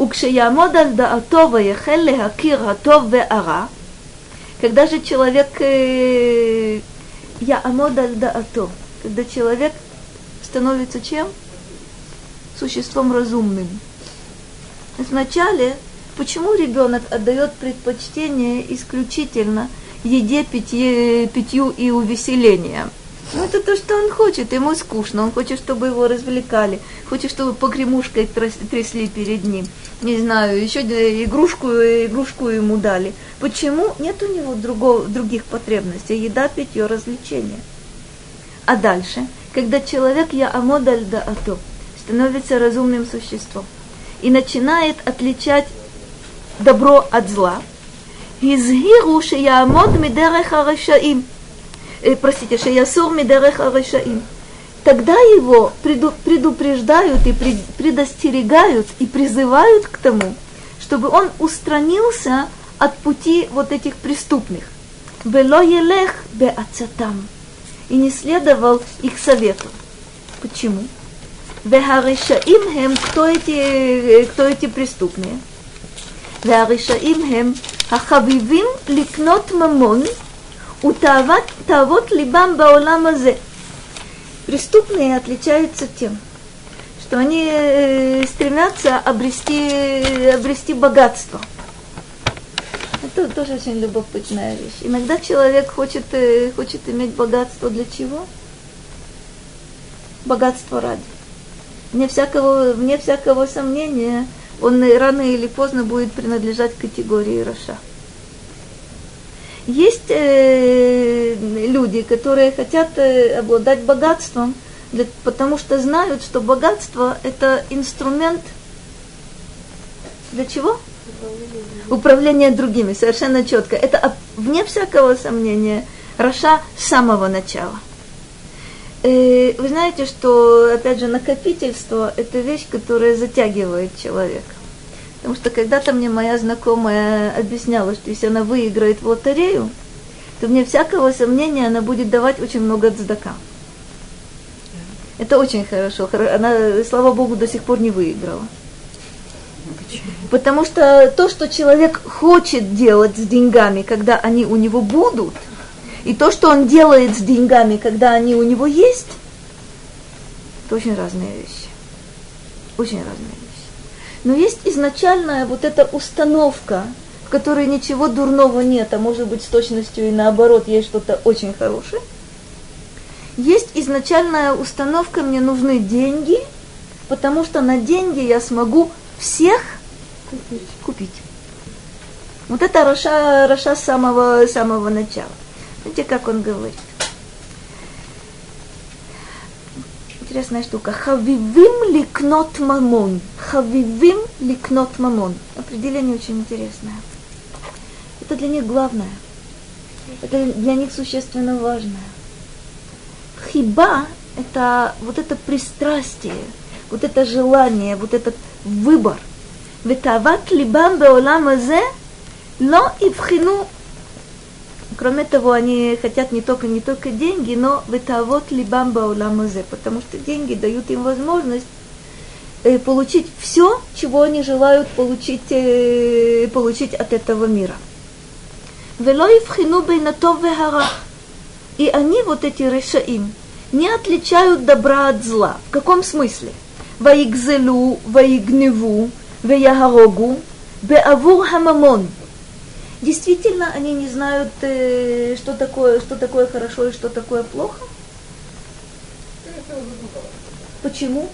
Укшеямод аль даатова ехел лехакир хатов веара, когда же человек э, я амод аль даато, когда человек становится чем? Существом разумным. Вначале, почему ребенок отдает предпочтение исключительно еде, питье, питью и увеселениям? Ну, это то, что он хочет. Ему скучно. Он хочет, чтобы его развлекали. Хочет, чтобы погремушкой трясли перед ним. Не знаю, еще игрушку, игрушку ему дали. Почему? Нет у него другого, других потребностей. Еда, питье, развлечения. А дальше, когда человек я амодаль да ато, становится разумным существом и начинает отличать добро от зла, изгиру шеямод мидерех арашаим – э, простите, Шеясур Мидерех Арышаим. Тогда его преду, предупреждают и пред, предостерегают и призывают к тому, чтобы он устранился от пути вот этих преступных. Вело елех бе ацетам И не следовал их совету. Почему? Вехаришаим хем, кто эти, кто эти преступные? Вехаришаим хем, ахабивим ликнот мамон – у тавот либам бауламазе. Преступные отличаются тем, что они э, стремятся обрести, обрести богатство. Это тоже очень любопытная вещь. Иногда человек хочет, э, хочет иметь богатство для чего? Богатство ради. Вне всякого, вне всякого сомнения, он рано или поздно будет принадлежать категории Раша. Есть э, люди, которые хотят э, обладать богатством, для, потому что знают, что богатство это инструмент для чего? Управление другими, совершенно четко. Это вне всякого сомнения Раша с самого начала. Э, вы знаете, что, опять же, накопительство – это вещь, которая затягивает человека. Потому что когда-то мне моя знакомая объясняла, что если она выиграет в лотерею, то вне всякого сомнения она будет давать очень много цдака. Это очень хорошо. Она, слава Богу, до сих пор не выиграла. Потому что то, что человек хочет делать с деньгами, когда они у него будут, и то, что он делает с деньгами, когда они у него есть, это очень разные вещи. Очень разные. Но есть изначальная вот эта установка, в которой ничего дурного нет, а может быть с точностью и наоборот есть что-то очень хорошее. Есть изначальная установка, мне нужны деньги, потому что на деньги я смогу всех купить. купить. Вот это רשע, רשע с самого, самого начала. Знаете, как он говорит? интересная штука. חביבים לקנות ממון. חביבים לקנות ממון. Определение очень интересное. Это для них главное. Это для них существенно важное. Хиба – это вот это пристрастие, вот это желание, вот этот выбор. Ветават либам беолам азе но и вхину Кроме того, они хотят не только, не только деньги, но ветавот либам бауламазе, потому что деньги дают им возможность э, получить все, чего они желают получить, э, получить от этого мира. И они, вот эти решаим, не отличают добра от зла. В каком смысле? Ваигзелу, ваигневу, веягарогу, беавур хамамон – Действительно, они не знают, э, что такое, что такое хорошо и что такое плохо? Почему?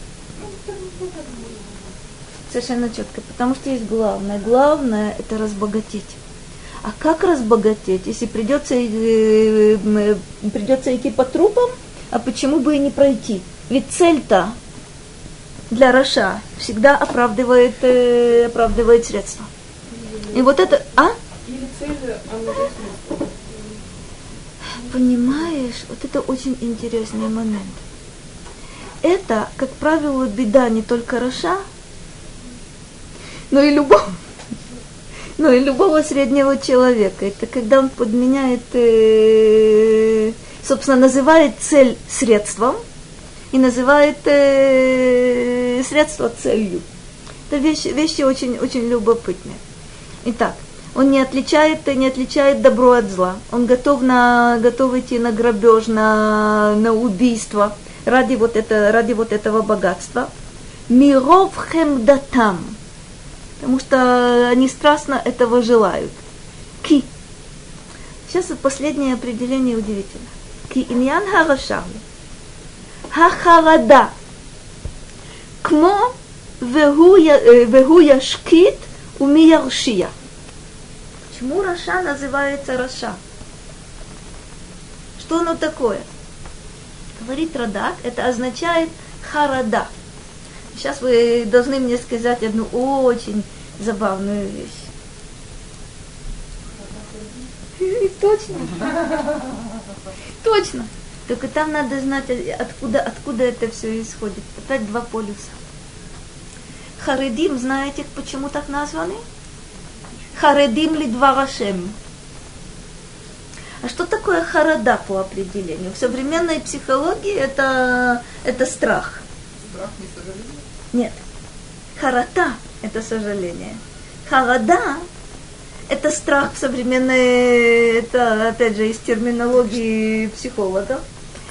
Совершенно четко. Потому что есть главное. Главное – это разбогатеть. А как разбогатеть, если придется, э, э, придется идти по трупам, а почему бы и не пройти? Ведь цель-то для Роша всегда оправдывает, оправдывает средства. И вот это... А? Понимаешь, вот это очень интересный момент. Это, как правило, беда не только Роша, но и любого, *laughs* но и любого среднего человека. Это когда он подменяет, э, собственно, называет цель средством и называет э, средство целью. Это вещи, вещи очень, очень любопытные. Итак, он не отличает, не отличает добро от зла. Он готов, на, готов идти на грабеж, на, на убийство ради вот, это, ради вот этого богатства. מרוב חמדתם. Потому что они страстно этого желают. כי. Сейчас последнее определение удивительно. כי עניין הרשע. החרדה. כמו והוא ישקיט ומי ירשיע. Почему רשע называется רשע? Что оно такое? Говорит Радак, это означает харада. Сейчас вы должны мне сказать одну очень забавную вещь. Точно. Точно. Только там надо знать, откуда, откуда это все исходит. Опять два полюса. Харидим, знаете, почему так названы? Харедим ли два А что такое харада по определению? В современной психологии это, это страх. Страх не сожаление? Нет. Харата – это сожаление. Харада – это это страх в современной, это опять же из терминологии психологов.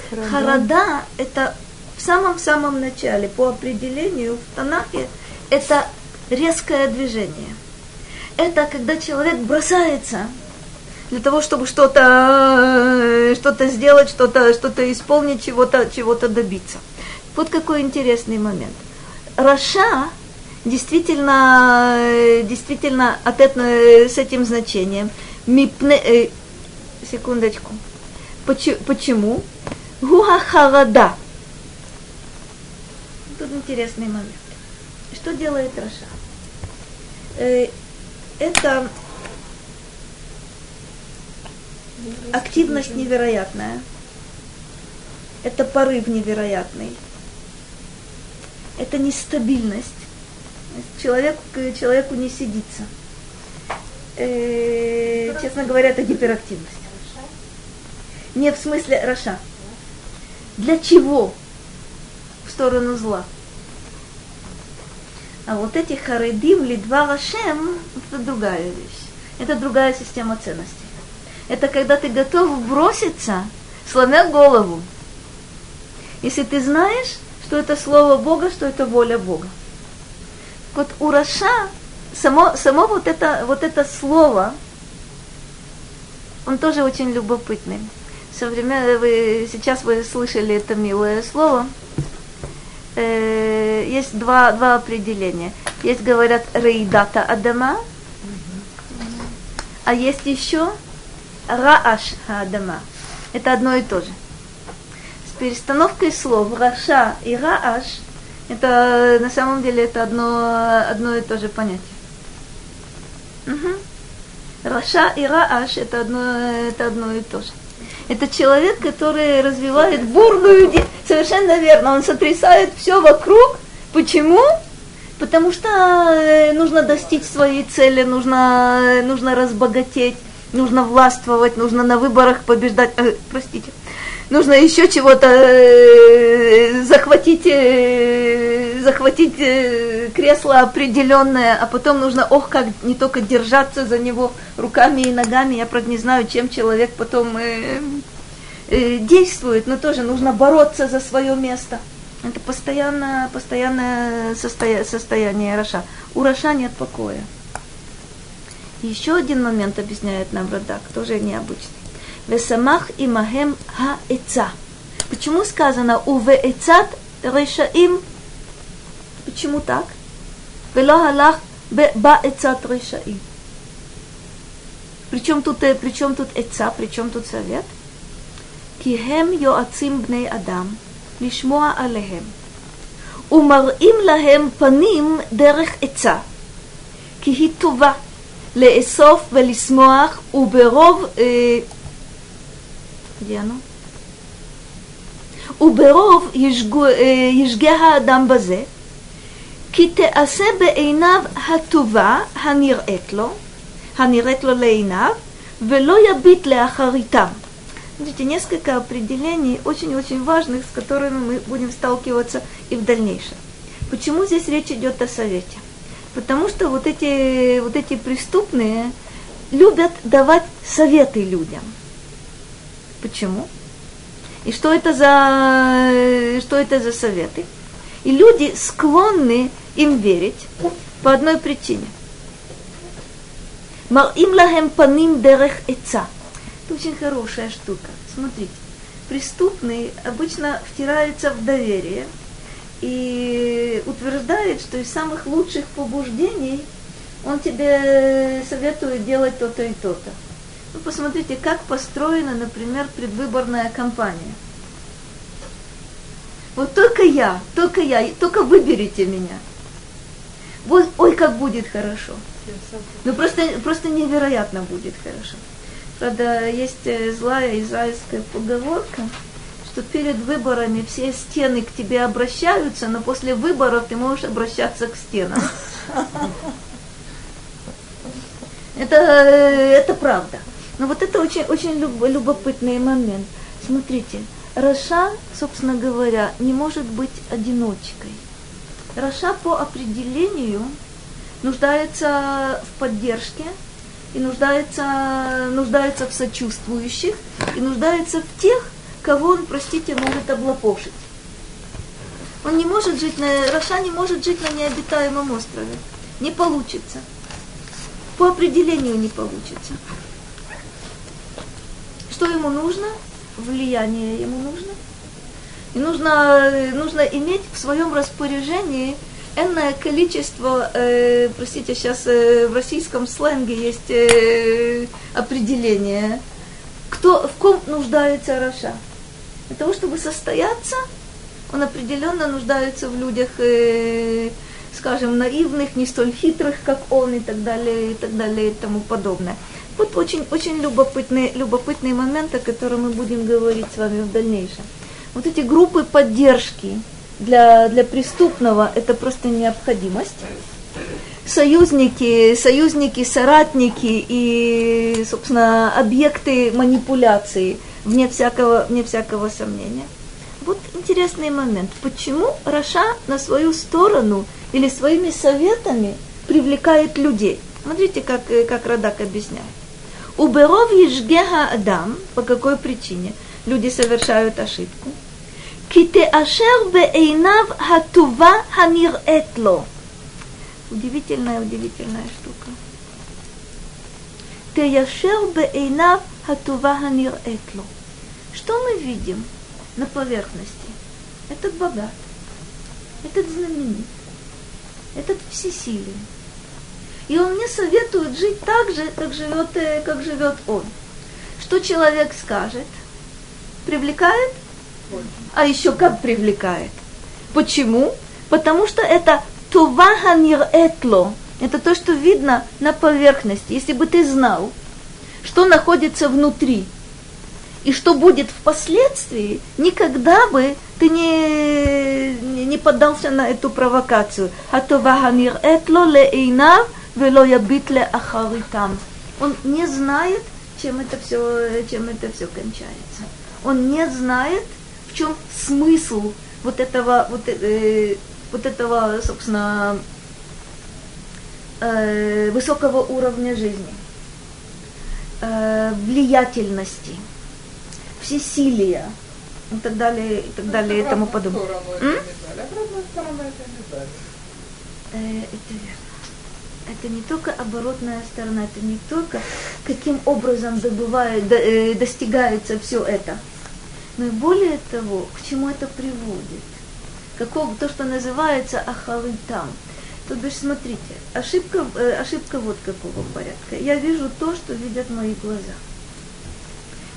Харада, Харада это в самом-самом начале, по определению в Танахе, это резкое движение. Это когда человек бросается для того, чтобы что-то что сделать, что-то что исполнить, чего-то чего добиться. Вот какой интересный момент. Раша действительно, действительно от этого, с этим значением. Мипне, э, секундочку. Почему? Гуха харада. Тут интересный момент. Что делает רשע? Это активность невероятная. Это порыв невероятный. Это нестабильность. Человек, человеку не сидится. Э, честно говоря, это гиперактивность. Не в смысле רשע. Для чего? В сторону зла. А вот эти харедим, лидва Рашем, это другая вещь. Это другая система ценностей. Это когда ты готов броситься, сломя голову. Если ты знаешь, что это слово Бога, что это воля Бога. Вот у Раша само, само вот, это, вот это слово, он тоже очень любопытный. Современ... Вы, сейчас вы слышали это милое слово. Э, есть два, два определения. Есть, говорят, рейдата адама, а есть еще рааш адама. Это одно и то же. С перестановкой слов раша и рааш это на самом деле это одно, одно и то же понятие. Угу. Раша и рааш это одно, это одно и то же. Это человек, который развивает бурную де... Совершенно верно, он сотрясает все вокруг. Почему? Потому что э, нужно достичь своей цели, нужно, нужно разбогатеть, нужно властвовать, нужно на выборах побеждать. Э, простите нужно еще чего-то э, захватить, э, захватить э, кресло определенное, а потом нужно, ох, как не только держаться за него руками и ногами, я, правда, не знаю, чем человек потом э, э, действует, но тоже нужно бороться за свое место. Это постоянное, постоянное состоя- состояние רשע. У רשע нет покоя. Еще один момент объясняет нам Радак, тоже необычный. Весамах имахем хаэца. Почему сказано увеэцат решаим? Почему так? Вело халах баэцат решаим. Причем тут, причем тут эца, причем тут совет? כי הם יועצים בני אדם לשמוע עליהם, ומראים להם פנים דרך עצה, כי היא טובה לאסוף ולשמוח, וברוב אה, где оно? Уберов ежгеха э, дамбазе, китеасе бейнав хатува ханиретло, ханиретло лейнав, вело ябит ле ахаритам. Видите, несколько определений очень-очень важных, с которыми мы будем сталкиваться и в дальнейшем. Почему здесь речь идет о совете? Потому что вот эти, вот эти преступные любят давать советы людям – Почему? И что это за, что это за советы? И люди склонны им верить по одной причине. Марим лахем паним дерех эца. Это очень хорошая штука. Смотрите, преступный обычно втирается в доверие и утверждает, что из самых лучших побуждений он тебе советует делать то-то и то-то. Вы ну, посмотрите, как построена, например, предвыборная кампания. Вот только я, только я, только выберите меня. Вот, ой, как будет хорошо. Ну просто, просто невероятно будет хорошо. Правда, есть э, злая израильская поговорка, что перед выборами все стены к тебе обращаются, но после выборов ты можешь обращаться к стенам. *laughs* Это, э, это правда. Но вот это очень, очень любопытный момент. Смотрите, רשע, собственно говоря, не может быть одиночкой. רשע по определению нуждается в поддержке и нуждается, нуждается в сочувствующих, и нуждается в тех, кого он, простите, может облапошить. Он не может жить на... רשע не может жить на необитаемом острове. Не получится. По определению не получится. Что ему нужно? Влияние ему нужно. И нужно, нужно иметь в своем распоряжении энное количество, э, простите, сейчас э, в российском сленге есть э, определение, кто, в ком нуждается Раша. Для того, чтобы состояться, он определенно нуждается в людях, э, скажем, наивных, не столь хитрых, как он, и так далее, и так далее, и тому подобное. Вот очень, очень любопытный, любопытный момент, о котором мы будем говорить с вами в дальнейшем. Вот эти группы поддержки для, для преступного – это просто необходимость. Союзники, союзники, соратники и, собственно, объекты манипуляции, вне всякого, вне всякого сомнения. Вот интересный момент. Почему Раша на свою сторону или своими советами привлекает людей? Смотрите, как, как Радак объясняет. Уберов ежгеха Адам, по какой причине? Люди совершают ошибку. Китеашер бейнав хатува ханирет ло. Удивительная, удивительная штука. Теяшер бейнав хатува ханирет ло. Что мы видим на поверхности? Этот богат, этот знаменит, этот всесилен и он мне советует жить так же, как живет, э, как живет он. Что человек скажет? Привлекает? А еще как привлекает. Почему? Потому что это туваханир этло. Это то, что видно на поверхности. Если бы ты знал, что находится внутри, и что будет впоследствии, никогда бы ты не, не, поддался на эту провокацию. А то ваханир этло лейнав вело ябитле ахаритам. Он не знает, чем это все, чем это все кончается. Он не знает, в чем смысл вот этого, вот, э, вот этого, собственно, э, высокого уровня жизни, э, влиятельности, всесилия и так далее, и так далее, и тому подобное. Это верно это не только оборотная сторона, это не только каким образом добывает, до, э, достигается все это, но и более того, к чему это приводит. Каков, то, что называется ахалитам. То бишь, смотрите, ошибка, э, ошибка вот какого порядка. Я вижу то, что видят мои глаза.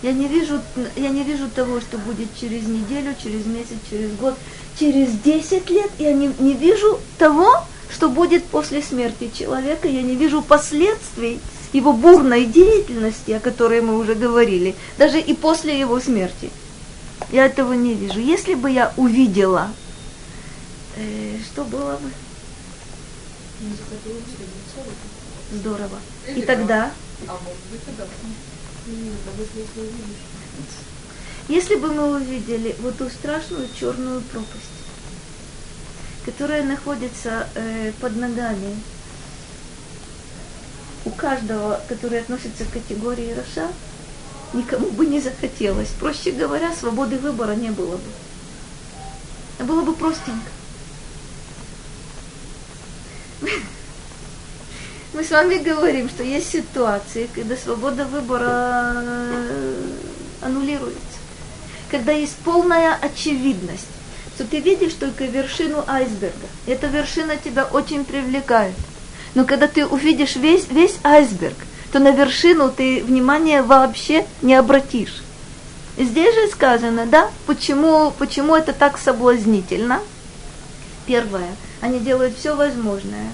Я не вижу, я не вижу того, что будет через неделю, через месяц, через год, через 10 лет. Я не, не вижу того, что будет после смерти человека. Я не вижу последствий его бурной деятельности, о которой мы уже говорили, даже и после его смерти. Я этого не вижу. Если бы я увидела, э, что было бы? Здорово. И тогда? Если бы мы увидели вот ту страшную черную пропасть, которая находится э, под ногами у каждого, который относится к категории Раша, никому бы не захотелось. Проще говоря, свободы выбора не было бы. А было бы простенько. Мы с вами говорим, что есть ситуации, когда свобода выбора э, аннулируется. Когда есть полная очевидность что ты видишь только вершину айсберга. Эта вершина тебя очень привлекает. Но когда ты увидишь весь, весь айсберг, то на вершину ты внимания вообще не обратишь. Здесь же сказано, да, почему, почему это так соблазнительно. Первое, они делают все возможное,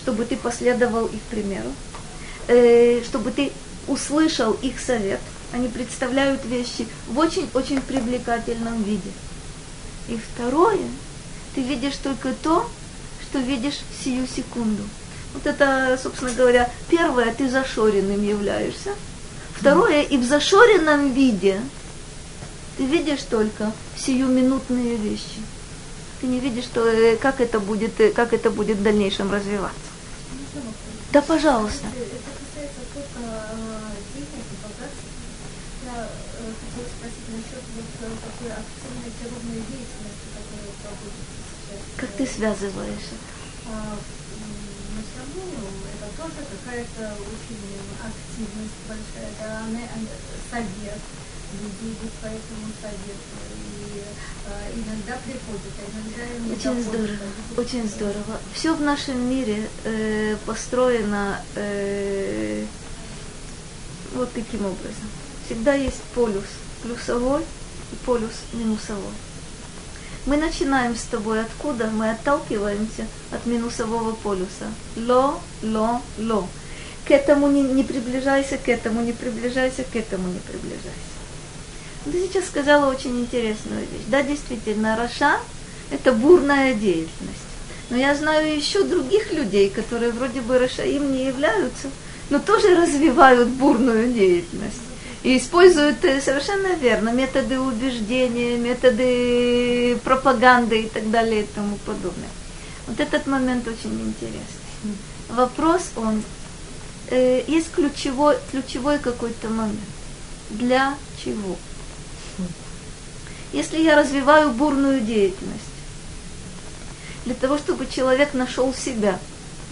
чтобы ты последовал их примеру, э, чтобы ты услышал их совет. Они представляют вещи в очень-очень привлекательном виде. И второе, ты видишь только то, что видишь в сию секунду. Вот это, собственно говоря, первое, ты зашоренным являешься. Второе, и в зашоренном виде ты видишь только сиюминутные вещи. Ты не видишь, что, э, как, это будет, э, как это будет в дальнейшем развиваться. Да, пожалуйста. Это касается только деятельности болгарской, я хотела спросить насчет вот такой активной природной деятельности, которая проводится сейчас. Как ты связываешь это? На самом это тоже какая-то очень активность большая, да, совет, люди идут по этому совету, и э, иногда приходят, а иногда не Очень здорово, очень здорово. Все в нашем мире э, построено э, вот таким образом. Всегда есть полюс плюсовой и полюс минусовой. Мы начинаем с тобой откуда? Мы отталкиваемся от минусового полюса. Ло, ло, ло. К этому не, не приближайся, к этому не приближайся, к этому не приближайся. Ты сейчас сказала очень интересную вещь. Да, действительно, Раша – это бурная деятельность. Но я знаю еще других людей, которые вроде бы Рашаим не являются, но тоже развивают бурную деятельность. И используют э, совершенно верно методы убеждения, методы пропаганды и так далее и тому подобное. Вот этот момент очень интересный. Вопрос, он, э, есть ключевой, ключевой какой-то момент. Для чего? Если я развиваю бурную деятельность, для того, чтобы человек нашел себя.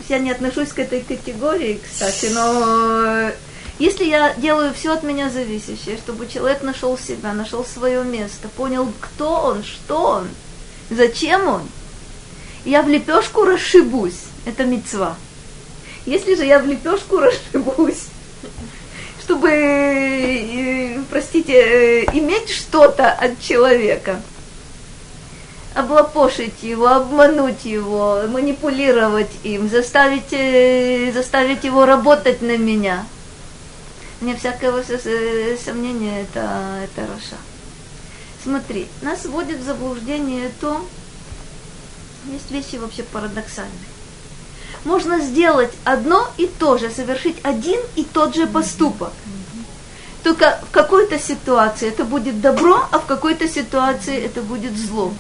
Я не отношусь к этой категории, кстати, но если я делаю все от меня зависящее, чтобы человек нашел себя, нашел свое место, понял, кто он, что он, зачем он, я в лепешку расшибусь, это мецва. Если же я в лепешку расшибусь, чтобы, э, простите, э, иметь что-то от человека, облапошить его, обмануть его, манипулировать им, заставить, э, заставить его работать на меня. Мне всякого сомнения, это, это Раша. Смотри, нас вводит в заблуждение то, есть вещи вообще парадоксальные можно сделать одно и то же, совершить один и тот же поступок. Только в какой-то ситуации это будет добро, а в какой-то ситуации это будет зло.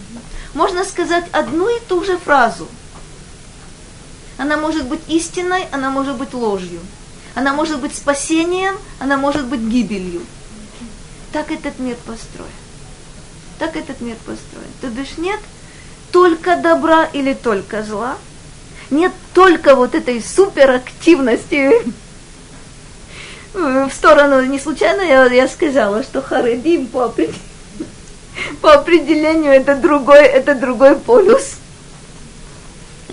Можно сказать одну и ту же фразу. Она может быть истиной, она может быть ложью. Она может быть спасением, она может быть гибелью. Так этот мир построен. Так этот мир построен. То бишь нет только добра или только зла, нет только вот этой суперактивности в сторону, не случайно я, я сказала, что Харедим по, *laughs* по определению это другой, это другой полюс.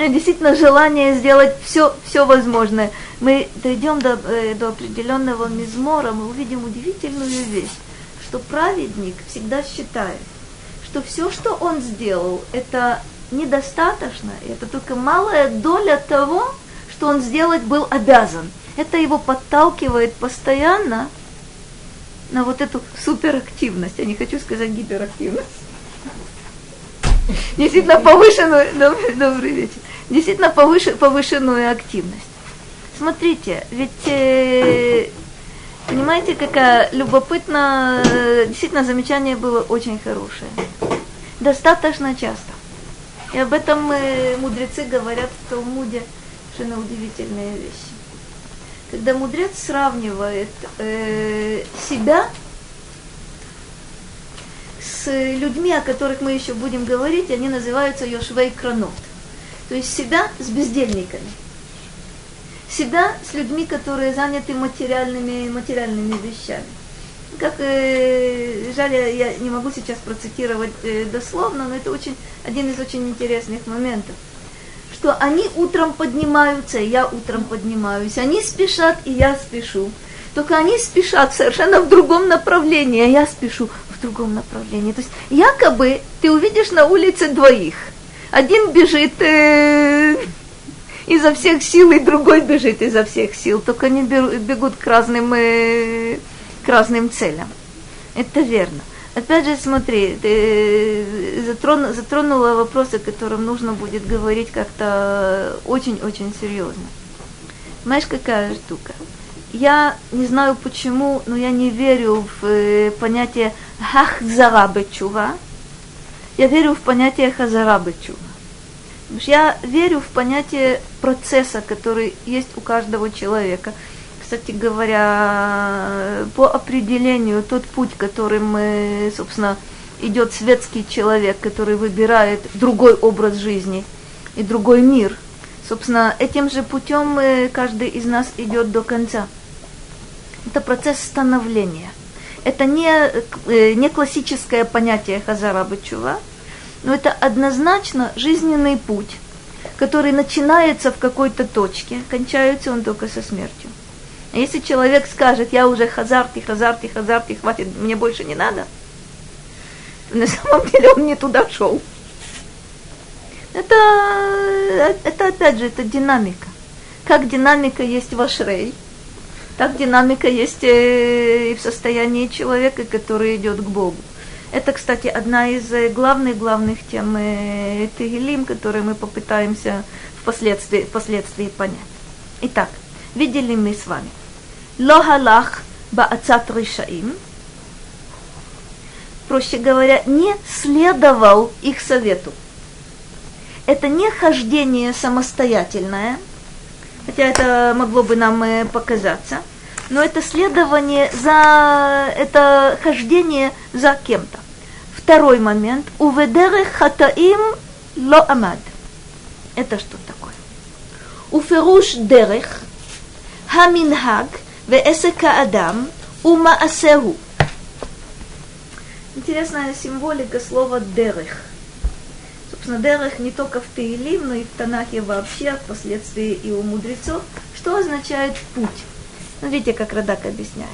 Действительно, желание сделать все, все возможное. Мы дойдем до, э, до определенного мизмора, мы увидим удивительную вещь, что праведник всегда считает, что все, что он сделал, это недостаточно, это только малая доля того, что он сделать был обязан. Это его подталкивает постоянно на вот эту суперактивность. Я не хочу сказать гиперактивность. Действительно повышенную, добрый, добрый вечер, действительно повыше, повышенную активность. Смотрите, ведь э, понимаете, какая любопытно, э, действительно замечание было очень хорошее. Достаточно часто и об этом э, мудрецы говорят в Талмуде, совершенно удивительные вещи. Когда мудрец сравнивает э, себя с людьми, о которых мы еще будем говорить, они называются Йошвей Кранот. То есть себя с бездельниками. Себя с людьми, которые заняты материальными, материальными вещами как э, жаль, я не могу сейчас процитировать э, дословно, но это очень один из очень интересных моментов, что они утром поднимаются, и я утром поднимаюсь, они спешат, и я спешу. Только они спешат совершенно в другом направлении, а я спешу в другом направлении. То есть якобы ты увидишь на улице двоих. Один бежит э, изо всех сил, и другой бежит изо всех сил. Только они бегут к разным э, к разным целям. Это верно. Опять же, смотри, ты затрон, затронула вопросы, о которых нужно будет говорить как-то очень-очень серьезно. Знаешь, какая штука? Я не знаю почему, но я не верю в э, понятие хахзарабечува. Я верю в понятие хазарабечува. Я верю в понятие процесса, который есть у каждого человека – кстати говоря, по определению тот путь, которым, мы, собственно, идет светский человек, который выбирает другой образ жизни и другой мир, собственно, этим же путем каждый из нас идет до конца. Это процесс становления. Это не, э, не классическое понятие Хазара Бачува, но это однозначно жизненный путь, который начинается в какой-то точке, кончается он только со смертью. А если человек скажет, я уже хазарти, хазарти, хазарти, хватит, мне больше не надо, на самом деле он не туда шел. Это, это опять же, это динамика. Как динамика есть в Ашрей, так динамика есть э, и в состоянии человека, который идет к Богу. Это, кстати, одна из главных-главных э, тем э, Тегелим, которые мы попытаемся впоследствии, впоследствии понять. Итак, видели мы с вами. Лохалах баацат решаим. Проще говоря, не следовал их совету. Это не хождение самостоятельное, хотя это могло бы нам показаться, но это следование за, это хождение за кем-то. Второй момент. Уведерех хатаим ло амад. Это что такое? Уферуш дерех, хаминхаг, веэсека адам, умаасеру. Интересная символика слова дерех. Собственно, дерех не только в Таилим, но и в Танахе вообще, впоследствии и у мудрецов. Что означает путь? Смотрите, как Радак объясняет.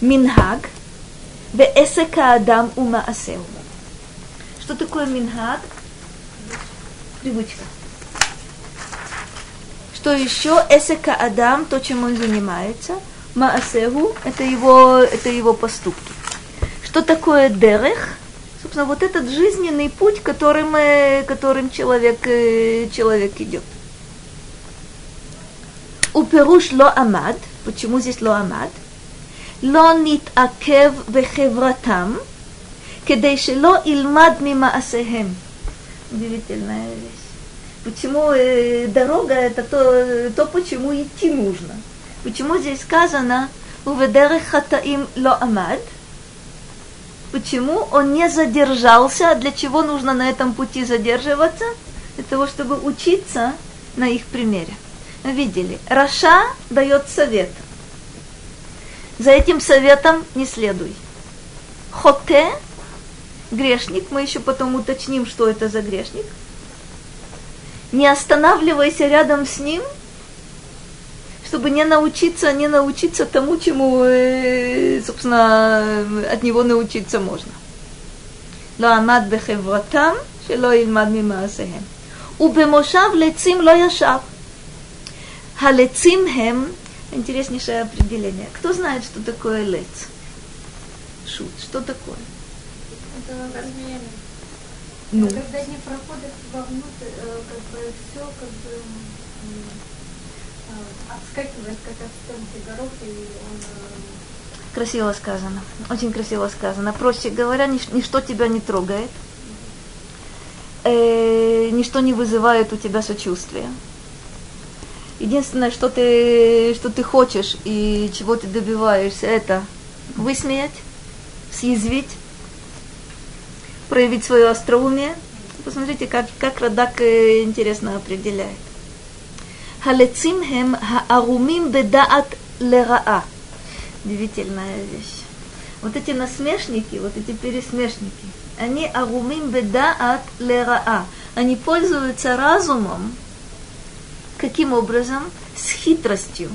Минхаг – Веэсека адам ума асеу. Что такое минхаг? Привычка. Что еще? Эсека адам, то, чем он занимается. Маасеху – это его, это его поступки. Что такое дерех? Собственно, вот этот жизненный путь, которым, которым человек, э, человек идет. Уперуш ло амад. Почему здесь лоамад? Лонит акев вехевратам, кедейшело илмад мима асехем. Удивительная вещь. Почему э, дорога это то, то, почему идти нужно. Почему здесь сказано «Уведерех хатаим лоамад»? Почему он не задержался? А для чего нужно на этом пути задерживаться? Для того, чтобы учиться на их примере видели, Раша дает совет. За этим советом не следуй. Хоте, грешник, мы еще потом уточним, что это за грешник. Не останавливайся рядом с ним, чтобы не научиться, не научиться тому, чему, э, собственно, от него научиться можно. Лоамад бехевратам, шело ильмад мимаасехем. Убемошав лецим ло. Халецим хем. Интереснейшее определение. Кто знает, что такое лец? Шут. Что такое? Это размеры. Ну. Это когда они проходят вовнутрь, э, как бы все как бы э, отскакивает, как от стенки горох, и он... Э, красиво сказано, очень красиво сказано. Проще говоря, нич- ничто тебя не трогает, э- ничто не вызывает у тебя сочувствия. Единственное, что ты, что ты хочешь и чего ты добиваешься, это высмеять, съязвить, проявить свое остроумие. Посмотрите, как, как Радак э, интересно определяет. Халецим хем хаарумим бедаат лераа. Удивительная вещь. Вот эти насмешники, вот эти пересмешники, они арумим бедаат лераа. Они пользуются разумом Каким образом? С хитростью.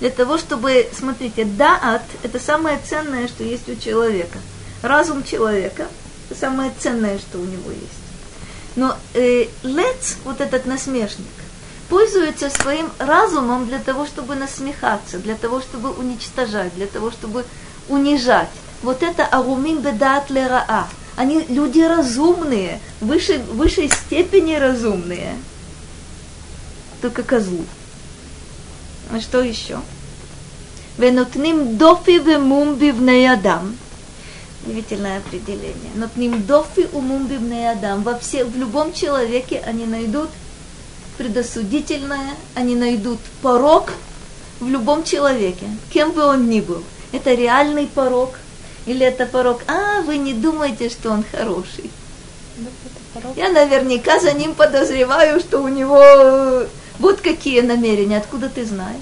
Для того, чтобы, смотрите, даат – это самое ценное, что есть у человека. Разум человека – это самое ценное, что у него есть. Но э, лец, вот этот насмешник, пользуется своим разумом для того, чтобы насмехаться, для того, чтобы уничтожать, для того, чтобы унижать. Вот это арумин бедат лераа. Они люди разумные, выше, высшей степени разумные – только козлу. А что еще? Венотним дофи вемум бивней адам. Удивительное определение. Нотним дофи умум бивней адам. Во все, в любом человеке они найдут предосудительное, они найдут порог, в любом человеке, кем бы он ни был. Это реальный порог или это порог, а вы не думаете, что он хороший. Я наверняка за ним подозреваю, что у него вот какие намерения, откуда ты знаешь.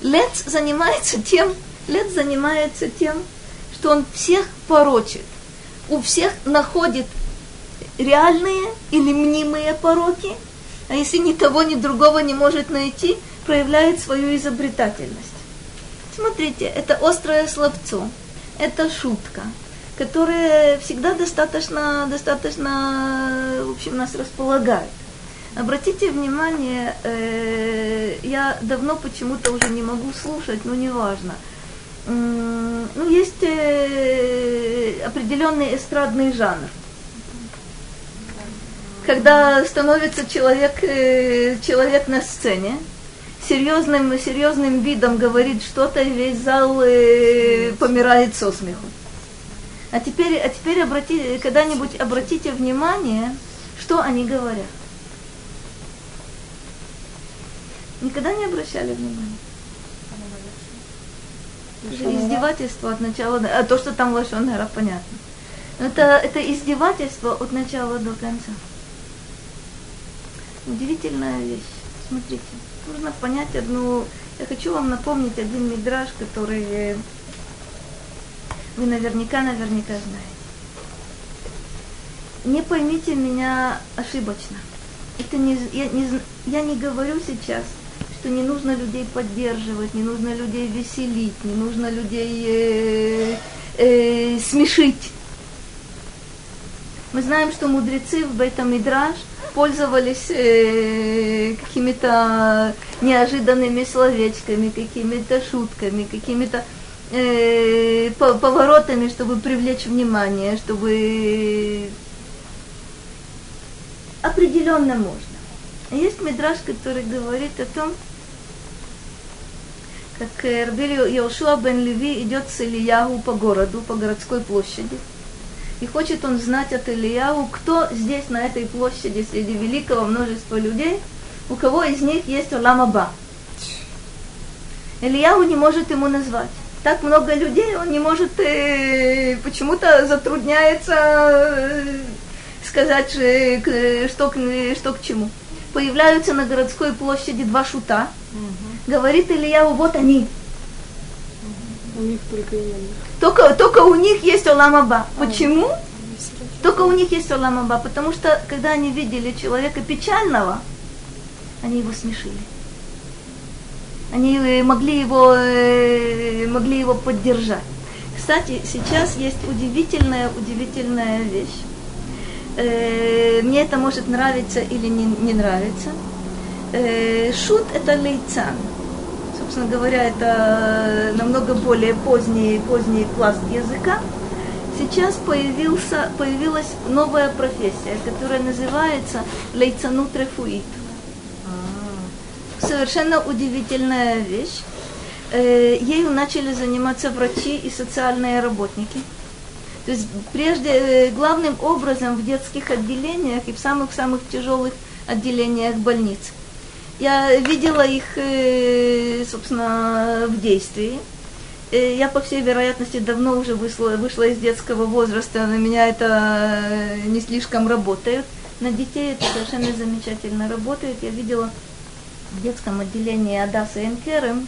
Лец занимается тем, Лец занимается тем, что он всех порочит. У всех находит реальные или мнимые пороки, а если ни того, ни другого не может найти, проявляет свою изобретательность. Смотрите, это острое словцо, это шутка, которая всегда достаточно, достаточно, в общем, нас располагает. Обратите внимание, э, я давно почему-то уже не могу слушать, но неважно. Ну, есть э, определенный эстрадный жанр. Когда становится человек, э, человек на сцене, серьезным, серьезным видом говорит что-то, и весь зал э, помирает со смеху. А теперь, а теперь обрати, когда-нибудь обратите внимание, что они говорят. Никогда не обращали внимания? Это издевательство от начала до... А то, что там лошонера, понятно. Это, это издевательство от начала до конца. Удивительная вещь. Смотрите, нужно понять одну... Я хочу вам напомнить один мидраж, который вы наверняка, наверняка знаете. Не поймите меня ошибочно. Это не, я, не, я не говорю сейчас что не нужно людей поддерживать, не нужно людей веселить, не нужно людей э, э, смешить. Мы знаем, что мудрецы в этом Мидраш пользовались э, какими-то неожиданными словечками, какими-то шутками, какими-то э, поворотами, чтобы привлечь внимание, чтобы определенно можно. Есть мидраж, который говорит о том, как Рабель Йошуа бен Леви идет с Ильяу по городу, по городской площади. И хочет он знать от Ильяу, кто здесь, на этой площади, среди великого множества людей, у кого из них есть Оламаба. Ильяу не может ему назвать. Так много людей, он не может, э, почему-то затрудняется э, сказать, э, что, что к чему. Появляются на городской площади два шута – Говорит Илья, вот они. У них только Только, только у них есть Оламаба. Почему? Только у них есть Оламаба, потому что когда они видели человека печального, они его смешили. Они э, могли его, э, могли его поддержать. Кстати, сейчас есть удивительная, удивительная вещь. Э, мне это может нравиться или не, не нравиться. Шут – это лейцан собственно говоря, это намного более поздний, поздний пласт языка, сейчас появился, появилась новая профессия, которая называется лейцанут рефуит. Совершенно удивительная вещь. Э, ею начали заниматься врачи и социальные работники. То есть прежде, э, главным образом в детских отделениях и в самых-самых тяжелых отделениях больниц – я видела их, э, собственно, в действии. Э, я, по всей вероятности, давно уже вышла, вышла из детского возраста, на меня это э, не слишком работает. На детей это совершенно замечательно работает. Я видела в детском отделении Адаса Энкерем,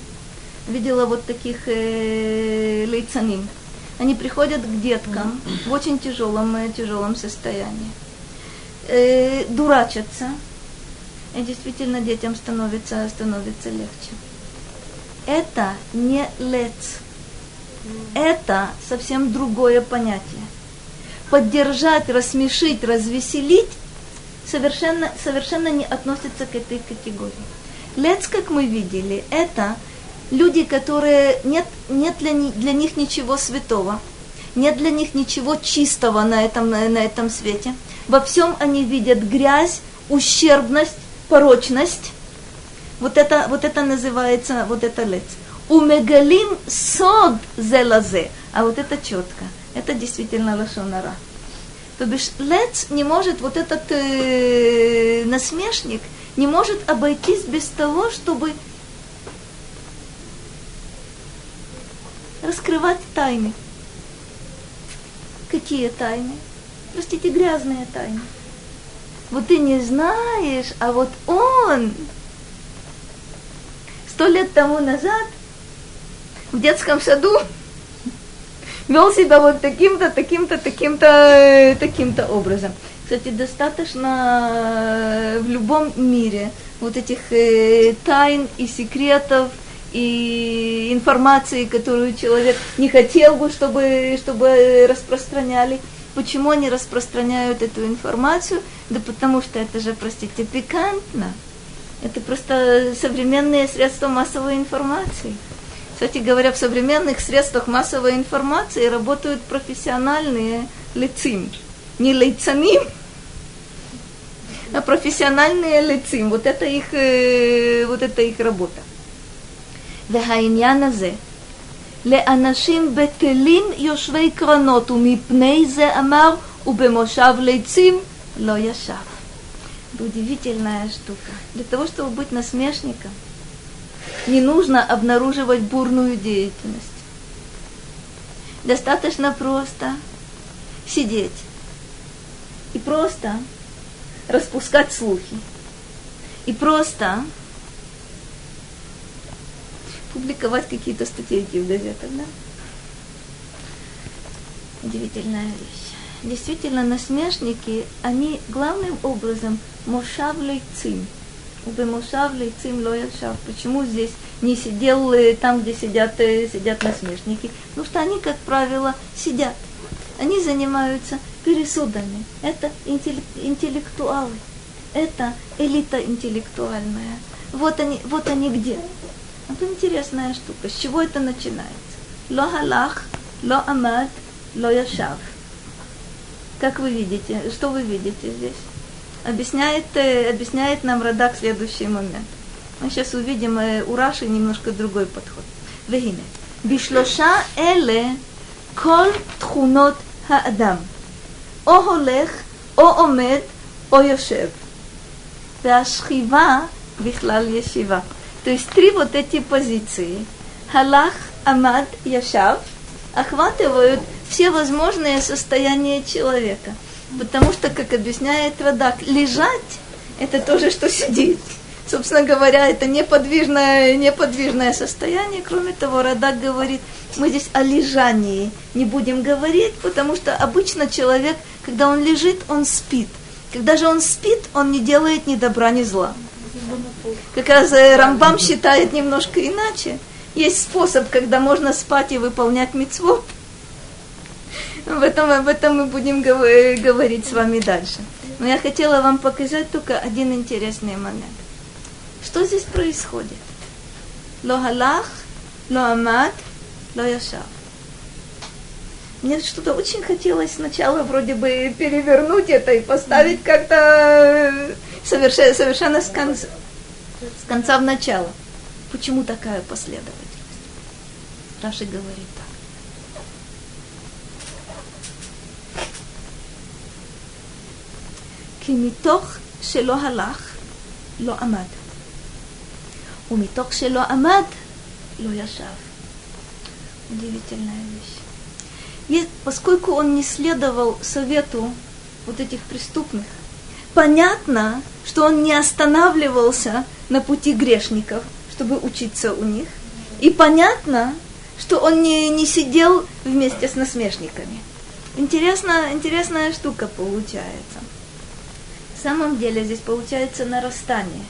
видела вот таких э, лейцаним. Они приходят к деткам в очень тяжелом, тяжелом состоянии. Дурачатся, и действительно детям становится, становится легче. Это не лец. Это совсем другое понятие. Поддержать, рассмешить, развеселить совершенно, совершенно не относится к этой категории. Лец, как мы видели, это люди, которые нет, нет для, для них ничего святого, нет для них ничего чистого на этом, на, на этом свете. Во всем они видят грязь, ущербность, порочность, вот это, вот это называется, вот это лец. Умегалим сод зелазе. А вот это четко. Это действительно лошонара. То бишь лец не может, вот этот э, насмешник не может обойтись без того, чтобы раскрывать тайны. Какие тайны? Простите, грязные тайны. Вот ты не знаешь, а вот он сто лет тому назад в детском саду *laughs* вел себя вот таким-то, таким-то, таким-то, таким-то образом. Кстати, достаточно э, в любом мире вот этих э, тайн и секретов и информации, которую человек не хотел бы, чтобы, чтобы распространяли. Почему они распространяют эту информацию? Да потому что это же, простите, пикантно. Это просто современные средства массовой информации. Кстати говоря, в современных средствах массовой информации работают профессиональные лицим. Не лейцаним, а профессиональные лицим. Вот это их, э, вот это их работа. Вехайняназе. לאנשים בטלים יושבי קרנות, ומפני זה אמר, ובמושב ליצים לא ישב. Это удивительная штука. Для того, чтобы быть насмешником, не нужно обнаруживать бурную деятельность. Достаточно просто сидеть и просто распускать слухи. И просто публиковать какие-то статейки в газетах, да? Удивительная вещь. Действительно, насмешники, они главным образом мошав лейцим. Убе мошав лейцим лояшав. Почему здесь не сидел там, где сидят, э, сидят насмешники? Потому что они, как правило, сидят. Они занимаются пересудами. Это интеллектуалы. Это элита интеллектуальная. Вот они, вот они где. Это интересная штука. С чего это начинается? Ло халах, ло амад, ло яшав. Как вы видите? Что вы видите здесь? Объясняет, э, объясняет нам Радак следующий момент. Мы сейчас увидим э, у Раши немножко другой подход. והנה, בשלושה אלה כל תכונות האדם, או הולך, או עומד, או יושב. והשכיבה בכלל ישיבה. То есть три вот эти позиции. Халах, Амад, Яшав охватывают все возможные состояния человека. Потому что, как объясняет Радак, лежать – это то же, что сидеть. Собственно говоря, это неподвижное, неподвижное состояние. Кроме того, Радак говорит, мы здесь о лежании не будем говорить, потому что обычно человек, когда он лежит, он спит. Когда же он спит, он не делает ни добра, ни зла. Как раз э, Рамбам считает немножко иначе. Есть способ, когда можно спать и выполнять мецвод. Об этом, об этом мы будем говорить с вами дальше. Но я хотела вам показать только один интересный момент. Что здесь происходит? Ло халах, ло амад, ло яшав. Мне что-то очень хотелось сначала вроде бы перевернуть это и поставить как-то совершенно, совершенно с конца, с конца в начало. Почему такая последовательность? Раши говорит так. כי מתוך שלא הלך, לא עמד. ומתוך שלא עמד, לא ישב. Удивительная вещь. И поскольку он не следовал совету вот этих преступных, понятно, что он не останавливался на пути грешников, чтобы учиться у них. И понятно, что он не, не сидел вместе с насмешниками. Интересно, интересная штука получается самом деле здесь получается нарастание.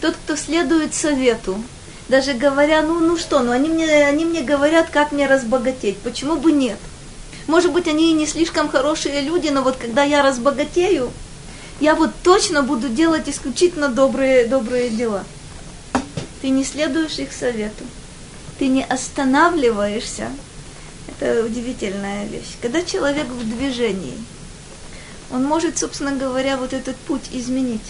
Тот, кто следует совету, даже говоря, ну, ну что, ну они мне, они мне говорят, как мне разбогатеть, почему бы нет? Может быть, они и не слишком хорошие люди, но вот когда я разбогатею, я вот точно буду делать исключительно добрые, добрые дела. Ты не следуешь их совету. Ты не останавливаешься. Это удивительная вещь. Когда человек в движении – он может, собственно говоря, вот этот путь изменить.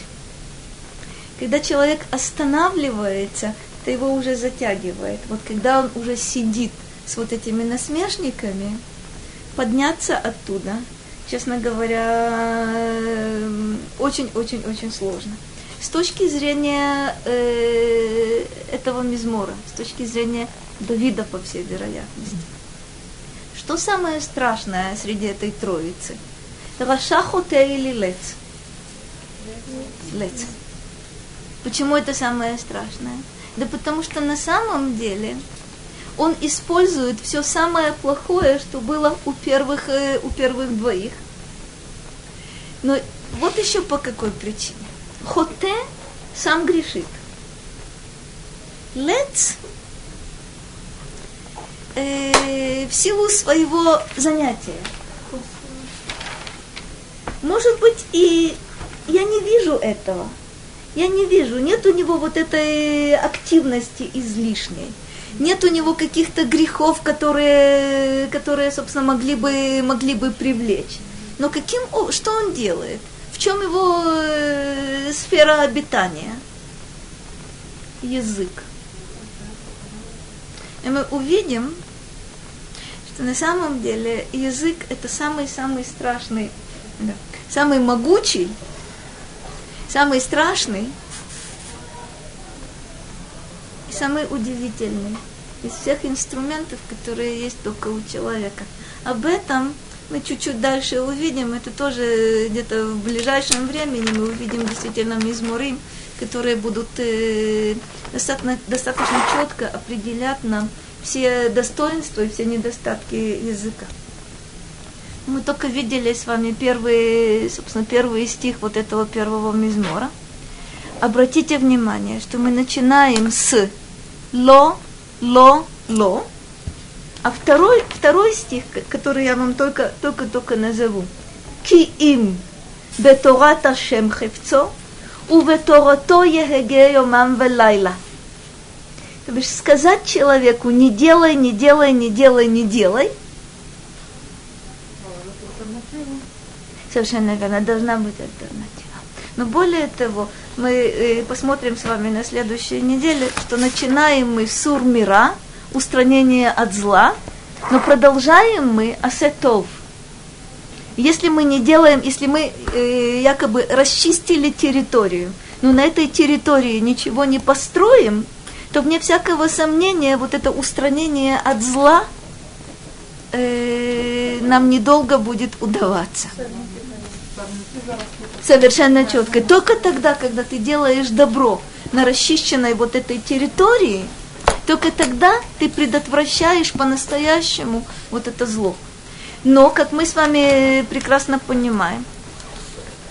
Когда человек останавливается, это его уже затягивает. Вот когда он уже сидит с вот этими насмешниками, подняться оттуда, честно говоря, очень-очень-очень сложно. С точки зрения э, этого мизмора, с точки зрения Давида, по всей вероятности. Что самое страшное среди этой троицы? Рашахоте или лец? Лец. Почему это самое страшное? Да потому что на самом деле он использует все самое плохое, что было у первых, э, у первых двоих. Но вот еще по какой причине. Хоте сам грешит. Лец э, в силу своего занятия. Может быть, и я не вижу этого. Я не вижу. Нет у него вот этой активности излишней. Нет у него каких-то грехов, которые, которые собственно, могли бы, могли бы привлечь. Но каким, что он делает? В чем его э, сфера обитания? Язык. И мы увидим, что на самом деле язык это самый-самый страшный, да, самый могучий, самый страшный и самый удивительный из всех инструментов, которые есть только у человека. Об этом мы чуть-чуть дальше увидим. Это тоже где-то в ближайшем времени мы увидим действительно мизмурим, которые будут э, достаточно, достаточно четко определять нам все достоинства и все недостатки языка. Мы только видели с вами первый, собственно, первый стих вот этого первого мизмора. Обратите внимание, что мы начинаем с ло, ло, ло. А второй, второй стих, который я вам только, только, только назову. Ки им беторат Ашем хевцо, уветорото егеге йомам велайла. То бишь сказать человеку, не делай, не делай, не делай, не делай. Совершенно верно, должна быть альтернатива. Но более того, мы э, посмотрим с вами на следующей неделе, что начинаем мы с сурмира, устранение от зла, но продолжаем мы асетов. Если мы не делаем, если мы э, якобы расчистили территорию, но на этой территории ничего не построим, то вне всякого сомнения вот это устранение от зла э, нам недолго будет удаваться. Совершенно четко. Только тогда, когда ты делаешь добро на расчищенной вот этой территории, только тогда ты предотвращаешь по-настоящему вот это зло. Но, как мы с вами прекрасно понимаем,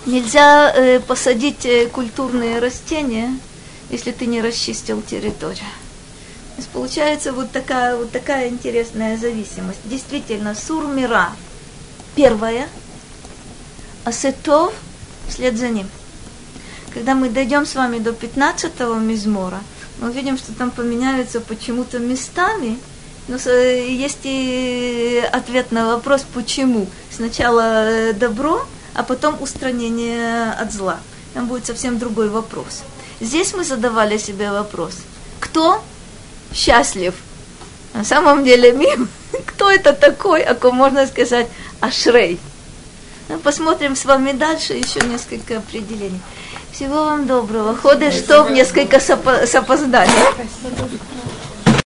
нельзя э, посадить э, культурные растения – если ты не расчистил территорию. То есть получается вот такая, вот такая интересная зависимость. Действительно, сурмира первая, а сетов вслед за ним. Когда мы дойдем с вами до 15-го мизмора, мы увидим, что там поменяются почему-то местами, но есть и ответ на вопрос, почему. Сначала э, добро, а потом устранение от зла. Там будет совсем другой вопрос. Здесь мы задавали себе вопрос, кто счастлив? На самом деле, мим, *laughs* кто это такой, о ком можно сказать Ашрей? Ну, посмотрим с вами дальше еще несколько определений. Всего вам доброго. Ходишь, что в несколько с опозданием.